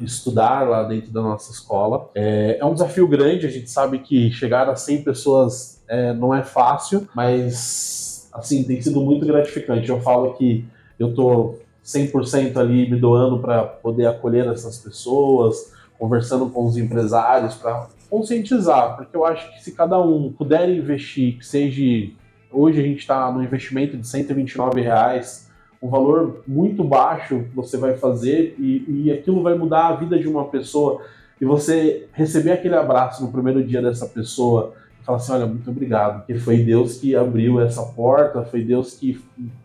estudar lá dentro da nossa escola. É, é, um desafio grande, a gente sabe que chegar a 100 pessoas é, não é fácil, mas assim, tem sido muito gratificante. Eu falo que eu estou 100% ali me doando para poder acolher essas pessoas, conversando com os empresários para conscientizar, porque eu acho que se cada um puder investir, que seja hoje a gente está no investimento de 129 reais um valor muito baixo você vai fazer e, e aquilo vai mudar a vida de uma pessoa e você receber aquele abraço no primeiro dia dessa pessoa e falar assim, olha, muito obrigado, porque foi Deus que abriu essa porta, foi Deus que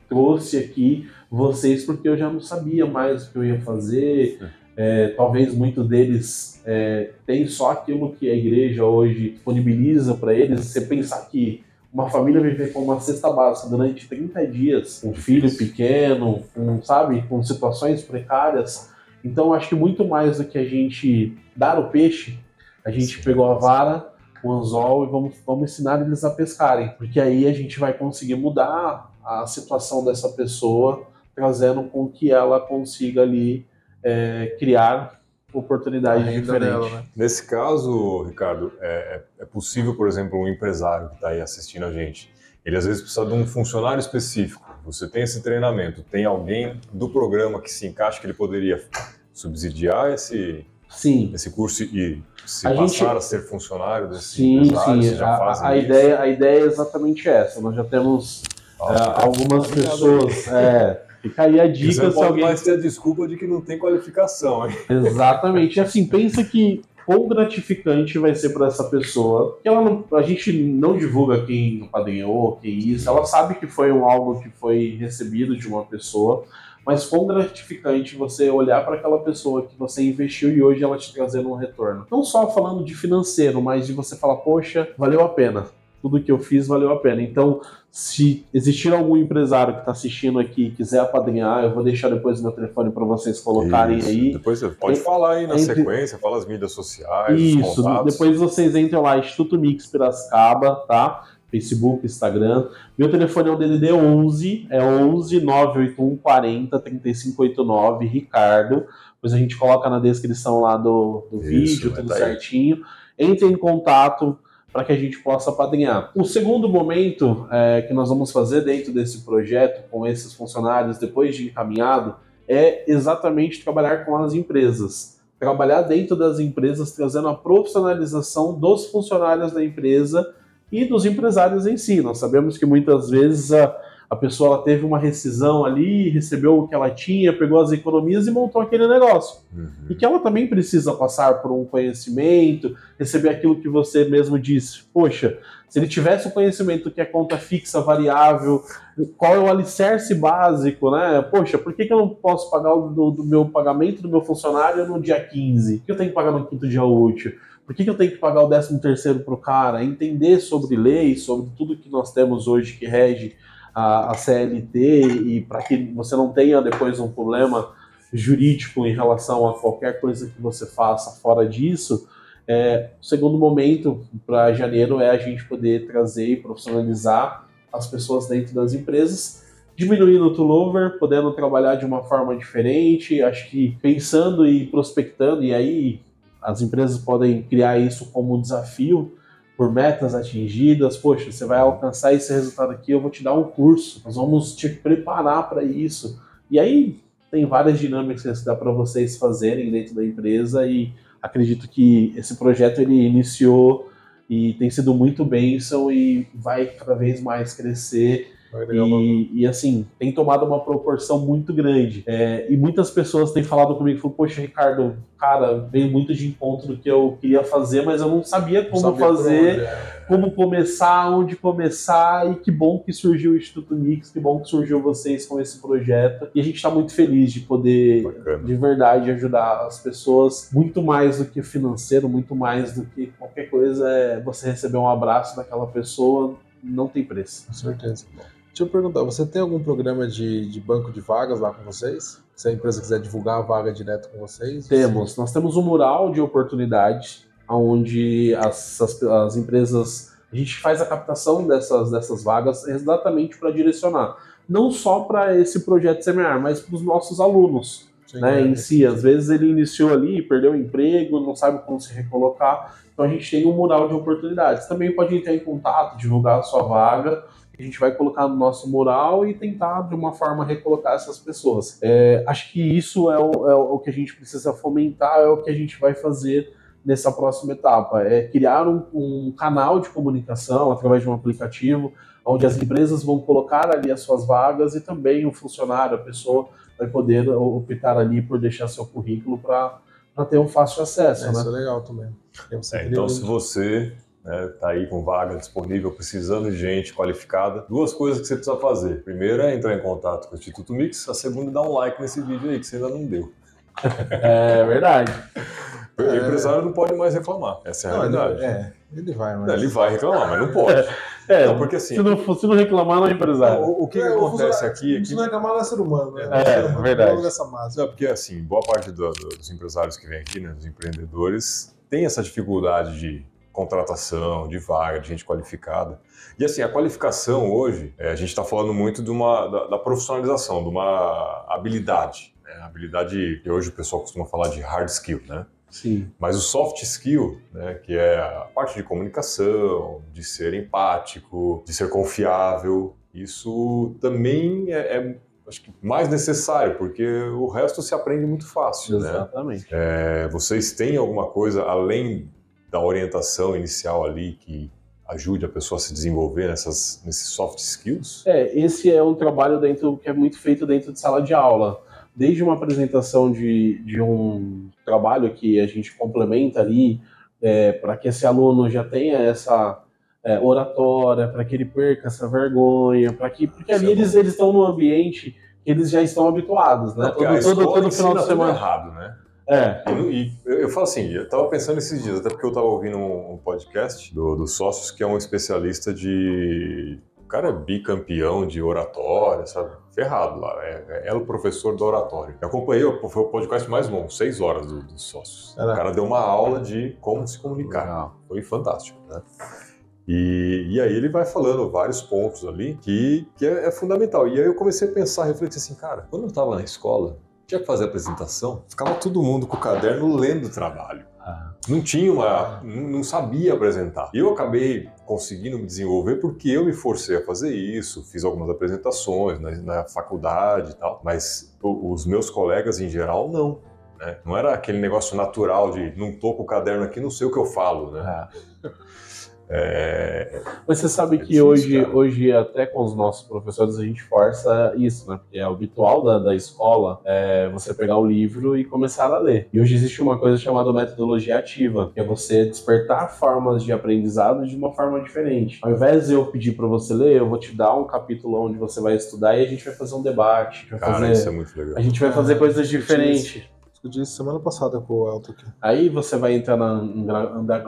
trouxe aqui vocês porque eu já não sabia mais o que eu ia fazer. É, talvez muitos deles é, só aquilo que a igreja hoje disponibiliza para eles. Você pensar que uma família viver com uma cesta básica durante 30 dias, um filho pequeno, com, sabe, com situações precárias. Então, acho que muito mais do que a gente dar o peixe, a gente pegou a vara, o anzol e vamos, vamos ensinar eles a pescarem, porque aí a gente vai conseguir mudar a situação dessa pessoa, trazendo com que ela consiga ali é, criar oportunidades diferentes. Dela, né?
Nesse caso, Ricardo, é, é, é possível, por exemplo, um empresário que está aí assistindo a gente, ele às vezes precisa de um funcionário específico. Você tem esse treinamento, tem alguém do programa que se encaixa que ele poderia subsidiar esse,
sim.
esse curso e se a passar gente... a ser funcionário desse
sim, empresário? Sim, a, a ideia, a ideia é exatamente essa. Nós já temos ah, algumas pessoas. É, Fica aí a dica. Você
pode alguém... mais ter a desculpa de que não tem qualificação. Hein?
Exatamente. Assim, pensa que quão gratificante vai ser para essa pessoa. Que ela não, a gente não divulga quem padrinhou, quem isso. Ela sabe que foi um algo que foi recebido de uma pessoa. Mas quão gratificante você olhar para aquela pessoa que você investiu e hoje ela te trazendo um retorno. Não só falando de financeiro, mas de você falar, poxa, valeu a pena tudo que eu fiz valeu a pena. Então, se existir algum empresário que está assistindo aqui e quiser apadrinhar, eu vou deixar depois o meu telefone para vocês colocarem Isso. aí.
Depois você pode falar aí na entre... sequência, fala as mídias sociais.
Isso, depois vocês entram lá, Instituto Mix Piracicaba, tá? Facebook, Instagram. Meu telefone é o DDD 11, é 11 981 40 3589, Ricardo. Depois a gente coloca na descrição lá do, do Isso, vídeo, tudo tá certinho. Entre em contato para que a gente possa apadrinhar. O segundo momento é, que nós vamos fazer dentro desse projeto com esses funcionários depois de encaminhado é exatamente trabalhar com as empresas. Trabalhar dentro das empresas, trazendo a profissionalização dos funcionários da empresa e dos empresários em si. Nós sabemos que muitas vezes a, a pessoa ela teve uma rescisão ali, recebeu o que ela tinha, pegou as economias e montou aquele negócio. Uhum. E que ela também precisa passar por um conhecimento, receber aquilo que você mesmo disse. Poxa, se ele tivesse o conhecimento que é conta fixa, variável, qual é o alicerce básico, né? Poxa, por que, que eu não posso pagar o do, do meu pagamento do meu funcionário no dia 15? Por que eu tenho que pagar no quinto dia útil? Por que, que eu tenho que pagar o décimo terceiro para o cara? Entender sobre leis, sobre tudo que nós temos hoje que rege a, a CLT e para que você não tenha depois um problema jurídico em relação a qualquer coisa que você faça fora disso, é, o segundo momento para janeiro é a gente poder trazer e profissionalizar as pessoas dentro das empresas, diminuindo o turnover, podendo trabalhar de uma forma diferente, acho que pensando e prospectando, e aí as empresas podem criar isso como desafio, por metas atingidas, poxa, você vai alcançar esse resultado aqui, eu vou te dar um curso, nós vamos te preparar para isso. E aí tem várias dinâmicas que dá para vocês fazerem dentro da empresa e acredito que esse projeto ele iniciou e tem sido muito bênção e vai cada vez mais crescer e, e, assim, tem tomado uma proporção muito grande. É, e muitas pessoas têm falado comigo, falou, poxa, Ricardo, cara, veio muito de encontro do que eu queria fazer, mas eu não sabia como não sabia fazer, é. como começar, onde começar, e que bom que surgiu o Instituto Mix, que bom que surgiu vocês com esse projeto. E a gente está muito feliz de poder, Bacana. de verdade, ajudar as pessoas, muito mais do que financeiro, muito mais do que qualquer coisa, é você receber um abraço daquela pessoa, não tem preço.
Com certeza. Deixa eu perguntar, você tem algum programa de, de banco de vagas lá com vocês? Se a empresa quiser divulgar a vaga direto com vocês?
Temos. Nós temos um mural de oportunidades onde as, as, as empresas. A gente faz a captação dessas, dessas vagas exatamente para direcionar. Não só para esse projeto semear, mas para os nossos alunos. Sim, né, é, em si, às vezes ele iniciou ali, perdeu o emprego, não sabe como se recolocar. Então a gente tem um mural de oportunidades. Também pode entrar em contato, divulgar a sua vaga a gente vai colocar no nosso mural e tentar, de uma forma, recolocar essas pessoas. É, acho que isso é o, é o, que a gente precisa fomentar, é o que a gente vai fazer nessa próxima etapa. É criar um, um canal de comunicação através de um aplicativo, onde as empresas vão colocar ali as suas vagas e também o funcionário, a pessoa, vai poder optar ali por deixar seu currículo para ter um fácil acesso. É,
né? Isso é legal também.
É, então, se você né, tá aí com vaga disponível, precisando de gente qualificada. Duas coisas que você precisa fazer. Primeiro é entrar em contato com o Instituto Mix, a segunda é dar um like nesse vídeo aí, que você ainda não deu.
É verdade.
O empresário não pode mais reclamar, essa é a não, realidade.
Ele, é, ele vai, mas...
Não, ele vai reclamar, mas não pode.
É,
Não, porque assim-
se, não, se não reclamar, não é empresário.
O, o que, que
É, o
acontece aqui é que
Se não reclamar, não é ser humano, né?
É,
ser humano,
verdade.
vamos dessa massa.
Não, porque assim, boa parte do- do- dos empresários que vêm aqui, né, dos empreendedores, tem essa dificuldade de contratação, de vaga, de gente qualificada. E assim, a qualificação hoje, é, a gente está falando muito de uma, da, da profissionalização, de uma habilidade. Né? Habilidade que hoje o pessoal costuma falar de hard skill, né?
Sim.
Mas o soft skill, né, que é a parte de comunicação, de ser empático, de ser confiável, isso também é, é, acho que mais necessário, porque o resto se aprende muito fácil, né?
Exatamente.
É, vocês têm alguma coisa além da orientação inicial ali que ajude a pessoa a se desenvolver nessas, nesses soft skills?
É, esse é um trabalho dentro que é muito feito dentro de sala de aula. Desde uma apresentação de, de um trabalho que a gente complementa ali, para que esse aluno já tenha essa é, oratória, para que ele perca essa vergonha, para que porque ali
é
eles, eles estão num ambiente que eles já estão habituados, né?
Não,
todo, todo, todo final de semana.
errado, né?
É,
E, eu, eu falo assim, eu tava pensando esses dias, até porque eu tava ouvindo um, um podcast do, dos sócios que é um especialista de. O cara é bicampeão de oratória, sabe? Ferrado lá. É, é o professor do oratório. Eu acompanhei, foi o podcast mais longo, seis horas do- dos sócios. O
Caraca.
cara deu uma aula de como se comunicar.
legal.
Foi fantástico, né? E, e aí ele vai falando vários pontos ali que, que é, é fundamental. E aí eu comecei a pensar, refletir assim, cara, quando eu estava na escola, tinha que fazer a apresentação, ficava todo mundo com o caderno lendo o trabalho.
Ah.
Não tinha uma. não sabia apresentar. E eu acabei conseguindo me desenvolver porque eu me forcei a fazer isso, fiz algumas apresentações na, na faculdade e tal, mas os meus colegas em geral não. né? Não era aquele negócio natural de não tô com o caderno aqui, não sei o que eu falo, né? É,
Mas você sabe
É
que
difícil,
hoje,
cara.
hoje, até com os nossos professores, a gente força isso, né? Porque é habitual da, da escola é você pegar o livro e começar a ler. E hoje existe uma coisa chamada metodologia ativa, que é você despertar formas de aprendizado de uma forma diferente. Ao invés de eu pedir para você ler, eu vou te dar um capítulo onde você vai estudar e a gente vai fazer um debate. a gente vai
cara,
fazer,
isso é muito legal.
a gente vai fazer
Ah,
coisas diferentes.
Discuti isso semana passada com o Elton aqui.
Aí você vai entrar na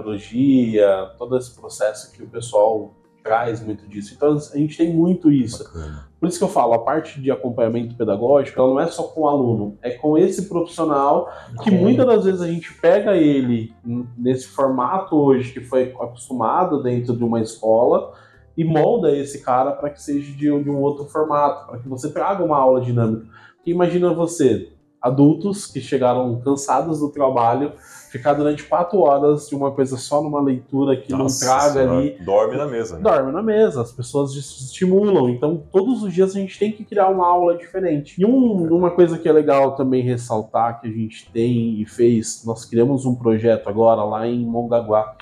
andragogia, todo esse processo que o pessoal traz muito disso. Então a gente tem muito isso.
Bacana.
Por isso que eu falo, a parte de acompanhamento pedagógico, ela não é só com o aluno, é com esse profissional que muitas das vezes a gente pega ele nesse formato hoje que foi acostumado dentro de uma escola e molda esse cara para que seja de, um- de um outro formato, para que você traga uma aula dinâmica. Porque imagina você, adultos que chegaram cansados do trabalho, ficar durante quatro horas de uma coisa só numa leitura que
Nossa
não traga
Senhora,
ali
Dorme na mesa, né?
dorme na mesa, as pessoas estimulam. Então, todos os dias a gente tem que criar uma aula diferente. E um- uma coisa que é legal também ressaltar que a gente tem e fez, nós criamos um projeto agora lá em Mongaguá.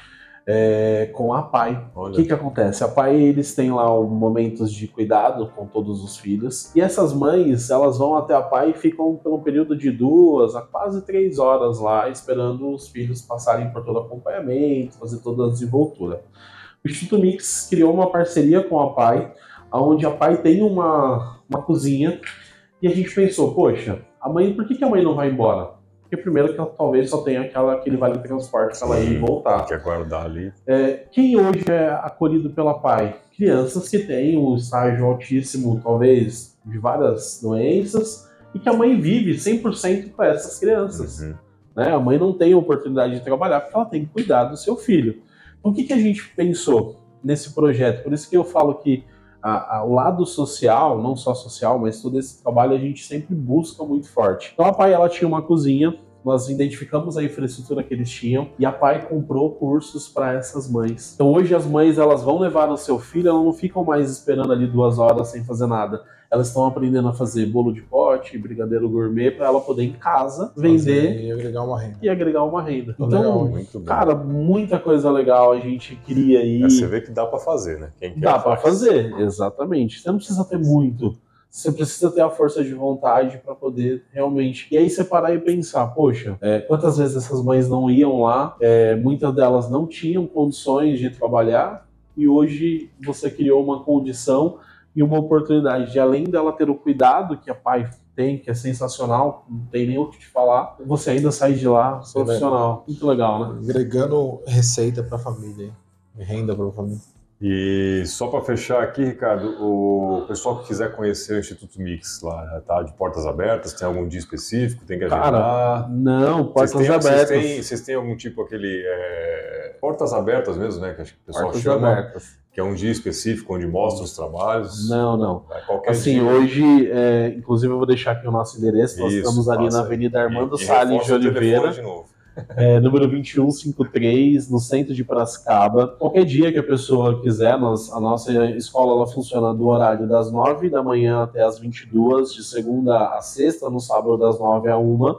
É, com a PAI. O que, que acontece? A PAI, eles têm lá momentos de cuidado com todos os filhos. E essas mães, elas vão até a PAI e ficam por um período de duas a quase três horas lá, esperando os filhos passarem por todo o acompanhamento, fazer toda a desenvoltura. O Instituto Mix criou uma parceria com a PAI, onde a PAI tem uma, uma cozinha, e a gente pensou, poxa, a mãe, por que, que a mãe não vai embora? Porque primeiro que ela talvez só tenha aquela, aquele vale transporte para ela ir e voltar.
quer guardar ali.
É, quem hoje é acolhido pela PAI? Crianças que têm um estágio altíssimo, talvez, de várias doenças, e que a mãe vive 100% com essas crianças.
Uhum.
Né? A mãe não tem oportunidade de trabalhar porque ela tem que cuidar do seu filho. Então, o que, que a gente pensou nesse projeto? Por isso que eu falo que a- a- o lado social, não só social, mas todo esse trabalho a gente sempre busca muito forte. Então a PAI ela tinha uma cozinha, nós identificamos a infraestrutura que eles tinham e a PAI comprou cursos para essas mães. Então hoje as mães elas vão levar o seu filho, elas não ficam mais esperando ali duas horas sem fazer nada. Elas estão aprendendo a fazer bolo de pote, brigadeiro gourmet para ela poder em casa vender
E agregar uma renda.
e agregar uma renda.
Legal,
Então,
Muito bom.
cara, muita coisa legal a gente queria aí.
É, você vê que dá pra fazer, né? Quem quer
Dá pra
faz.
fazer, exatamente. Você não precisa ter muito. Você precisa ter a força de vontade para poder realmente. E aí você parar e pensar, poxa, é, quantas vezes essas mães não iam lá? É, muitas delas não tinham condições de trabalhar e hoje você criou uma condição e uma oportunidade de além dela ter o cuidado que a pai tem, que é sensacional, não tem nem o que te falar, você ainda sai de lá profissional. Muito legal, né?
Agregando receita pra família, hein? renda pra família.
E só para fechar aqui, Ricardo, o pessoal que quiser conhecer o Instituto Mix lá, tá de portas abertas, tem algum dia específico, tem que agendar? Cara,
não, portas
vocês têm,
abertas.
Vocês têm, vocês têm, algum tipo aquele é, portas abertas mesmo, né, que acho que o pessoal
portas
chama,
abertas.
que é um dia específico onde mostra os trabalhos?
Não, não.
É qualquer
assim,
dia.
hoje, é, inclusive eu vou deixar aqui o nosso endereço, nós
Isso,
estamos ali na. Avenida Armando
E- e
Salles de
o telefone
Oliveira.
de novo.
É, número 2153, no centro de Piracicaba. Qualquer dia que a pessoa quiser, nós- a nossa escola ela funciona do horário das 9 da manhã até as 22, de segunda a sexta, no sábado das 9 a 1.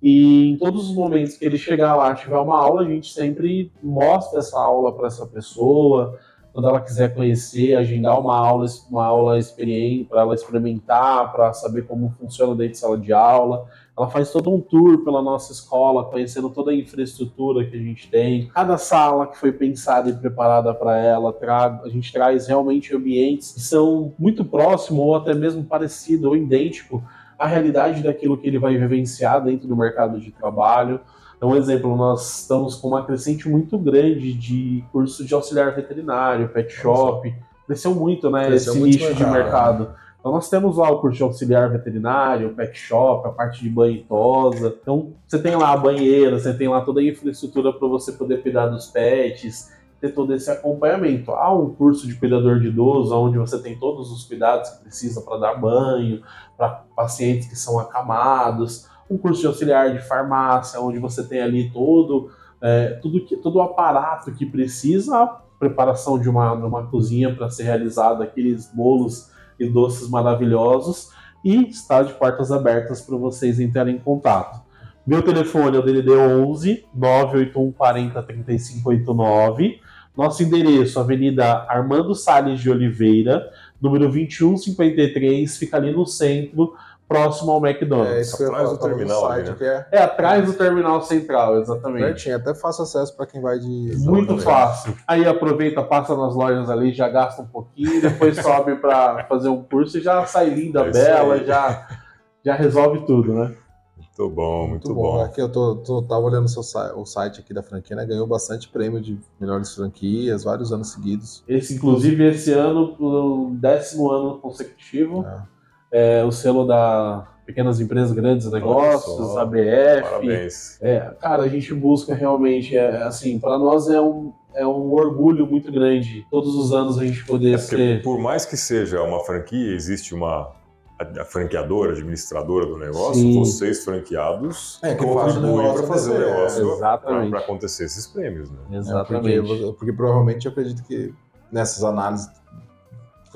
E em todos os momentos que ele chegar lá, tiver uma aula, a gente sempre mostra essa aula para essa pessoa. Quando ela quiser conhecer, agendar uma aula, uma aula experiente para ela experimentar, para saber como funciona dentro de sala de aula. Ela faz todo um tour pela nossa escola, conhecendo toda a infraestrutura que a gente tem. Cada sala que foi pensada e preparada para ela, a gente traz realmente ambientes que são muito próximos ou até mesmo parecido ou idêntico à realidade daquilo que ele vai vivenciar dentro do mercado de trabalho. Então, um exemplo, nós estamos com uma crescente muito grande de curso de auxiliar veterinário, pet shop. Cresceu muito, né?
Cresceu
esse
muito
nicho de
mercado,
mercado. Então nós temos lá o curso de auxiliar veterinário, pet shop, a parte de banho e tosa. Então você tem lá a banheira, você tem lá toda a infraestrutura para você poder cuidar dos pets, ter todo esse acompanhamento. Há um curso de cuidador de idoso, onde você tem todos os cuidados que precisa para dar banho, para pacientes que são acamados. Um curso de auxiliar de farmácia, onde você tem ali todo, é, tudo, que, todo o aparato que precisa, a preparação de uma, uma cozinha para ser realizada, aqueles bolos e doces maravilhosos e está de portas abertas para vocês entrarem em contato. Meu telefone é o DDD 11 981 40 3589. Nosso endereço, Avenida Armando Salles de Oliveira, número 2153, fica ali no centro, próximo ao
É
McDonald's.
isso que eu ia
Atrás
falar,
do terminal ali,
site
né?
que é
É atrás do terminal central, exatamente.
pertinho, até fácil acesso para quem vai de.
Muito
Exatamente.
fácil. Aí aproveita, passa nas lojas ali, já gasta um pouquinho, depois sobe para fazer um curso e já sai linda,
É
bela, já, já resolve tudo, né?
Muito bom, muito,
Muito bom. Aqui eu tô, tô- tava olhando o, seu, o site aqui da franquia, né? Ganhou bastante prêmio de melhores franquias, vários anos seguidos.
Esse, inclusive, esse ano, o décimo ano consecutivo, é o selo da Pequenas Empresas, Grandes Negócios. ABF.
Parabéns.
É, cara, a gente busca realmente, é, assim, para nós é um, é um orgulho muito grande todos os anos a gente poder
É
ser.
por mais que seja uma franquia, existe uma a, a franqueadora, administradora do negócio,
Sim.
vocês franqueados
É, que
contribuem
negócio
para fazer o
acontecer,
negócio para acontecer esses prêmios, né?
Exatamente.
É, porque, porque provavelmente eu acredito que nessas análises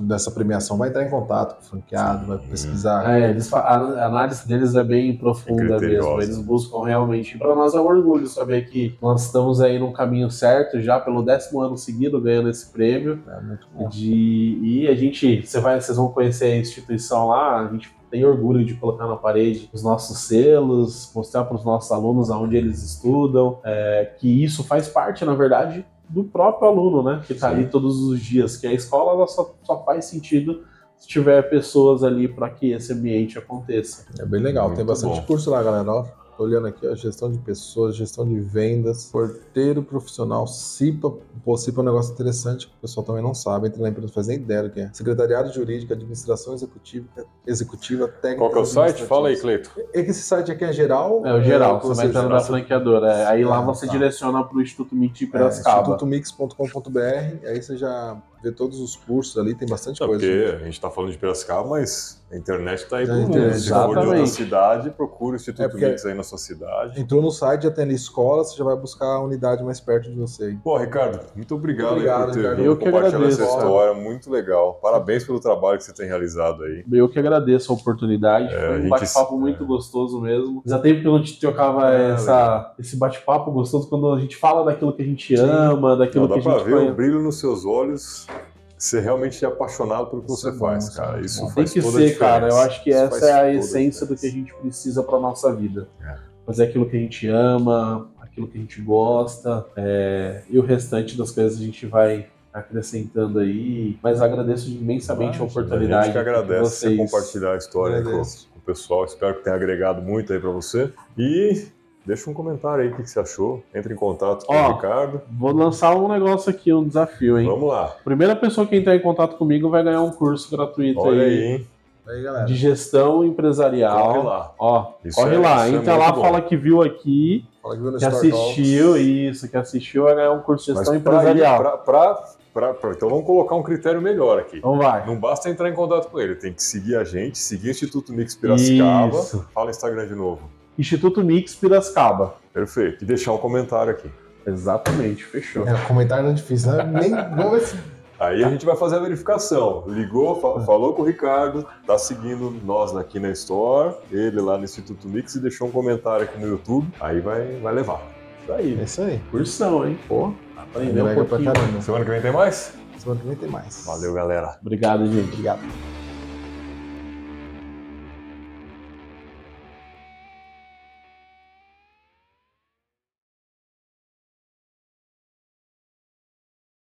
dessa premiação vai entrar em contato com o franqueado, vai pesquisar.
É, eles, a análise deles é bem profunda
É
mesmo. Eles buscam realmente. Para nós é um orgulho saber que nós estamos aí no caminho certo, já pelo décimo ano seguido ganhando esse prêmio.
É muito bom.
De, e a gente, você vai, vocês vão conhecer a instituição lá, a gente tem orgulho de colocar na parede os nossos selos, mostrar para os nossos alunos aonde eles estudam, é, que isso faz parte, na verdade, do próprio aluno, né? Que está
Sim.
ali todos os dias, que a escola ela só, só faz sentido se tiver pessoas ali para que esse ambiente aconteça.
É bem legal,
Muito
tem bastante
bom.
curso lá, galera. Olhando aqui, ó, gestão de pessoas, gestão de vendas, porteiro profissional, CIPA. Pô, CIPA é um negócio interessante que o pessoal também não sabe, entra na empresa não faz nem ideia do que é. Secretariado Jurídico, Administração Executiva, executiva Técnica.
Qual que é o site? Fala aí, Cleito.
É que esse site aqui é geral?
É o geral,
que
você vai entrando na franqueadora. é, aí lá
Ah,
você
tá.
direciona para o Instituto MIT de
É,
Piracicaba.
institutomix.com.br, aí você já vê todos os cursos ali, tem bastante coisa.
porque a gente está falando de Piracicaba, mas a internet está aí para
é
mundo. Se for de outra cidade, procura o Instituto
É
Mix aí na sua cidade.
Entrou no site, já tem ali escola, você já vai buscar a unidade mais perto de você. aí.
Pô, Ricardo, muito obrigado, aí
Obrigado,
por ter
Ricardo.
vindo
Eu que
compartilhar
agradeço.
essa história, muito legal. Parabéns pelo trabalho que você tem realizado aí.
Eu que agradeço a oportunidade,
É,
foi um bate-papo
é.
muito gostoso mesmo. Já tempo que eu não te trocava
É,
essa, esse bate-papo gostoso quando a gente fala daquilo que a gente ama, daquilo
Não, dá
que a
pra
gente
ver o brilho nos seus olhos. Você realmente é apaixonado pelo que você
é bom,
faz,
isso é
cara. Isso
bom.
Tem
faz
que
toda a
ser, cara. Eu acho que
Isso
essa
faz
é a essência do que a gente precisa para nossa vida.
É.
Fazer aquilo que a gente ama, aquilo que a gente gosta, é, e o restante das coisas a gente vai acrescentando aí. Mas agradeço imensamente a
A
oportunidade.
gente que agradece
de
você
vocês.
compartilhar a história com, com o pessoal. Espero que tenha agregado muito aí pra você. E deixa um comentário aí o que, que você achou. Entre em contato com
Ó,
o Ricardo.
Vou lançar um negócio aqui, um desafio, hein?
Vamos lá.
Primeira pessoa que entrar em contato comigo vai ganhar um curso gratuito
Olha
aí,
aí, hein?
Aí, galera.
de gestão empresarial.
Corre lá.
Ó,
Isso
corre
é-
lá,
é
entra
muito
lá,
bom.
fala que viu aqui,
Fala que viu no
que assistiu,
Talks.
isso, que assistiu vai ganhar um curso de
Mas
gestão
ir-
empresarial.
pra- pra- pra- pra- então vamos colocar um critério melhor aqui.
Então vai.
Não basta entrar em contato com ele, tem que seguir a gente, seguir o Instituto Mix Piracicaba.
Isso.
Fala o Instagram de novo.
Instituto Mix Piracicaba.
Perfeito. E deixar um comentário aqui.
Exatamente, fechou.
É, comentário não é difícil, né? Nem, vamos ver se
Aí a gente vai fazer a verificação. Ligou, fa- falou com o Ricardo, tá seguindo nós aqui na Store, ele lá no Instituto Mix e deixou um comentário aqui no YouTube. Aí vai, vai levar.
Isso aí.
É isso aí.
Cursão, hein? Pô, aprendeu um pouquinho.
caramba.
Semana que vem tem mais?
Semana que vem tem mais.
Valeu, galera.
Obrigado, gente.
Obrigado.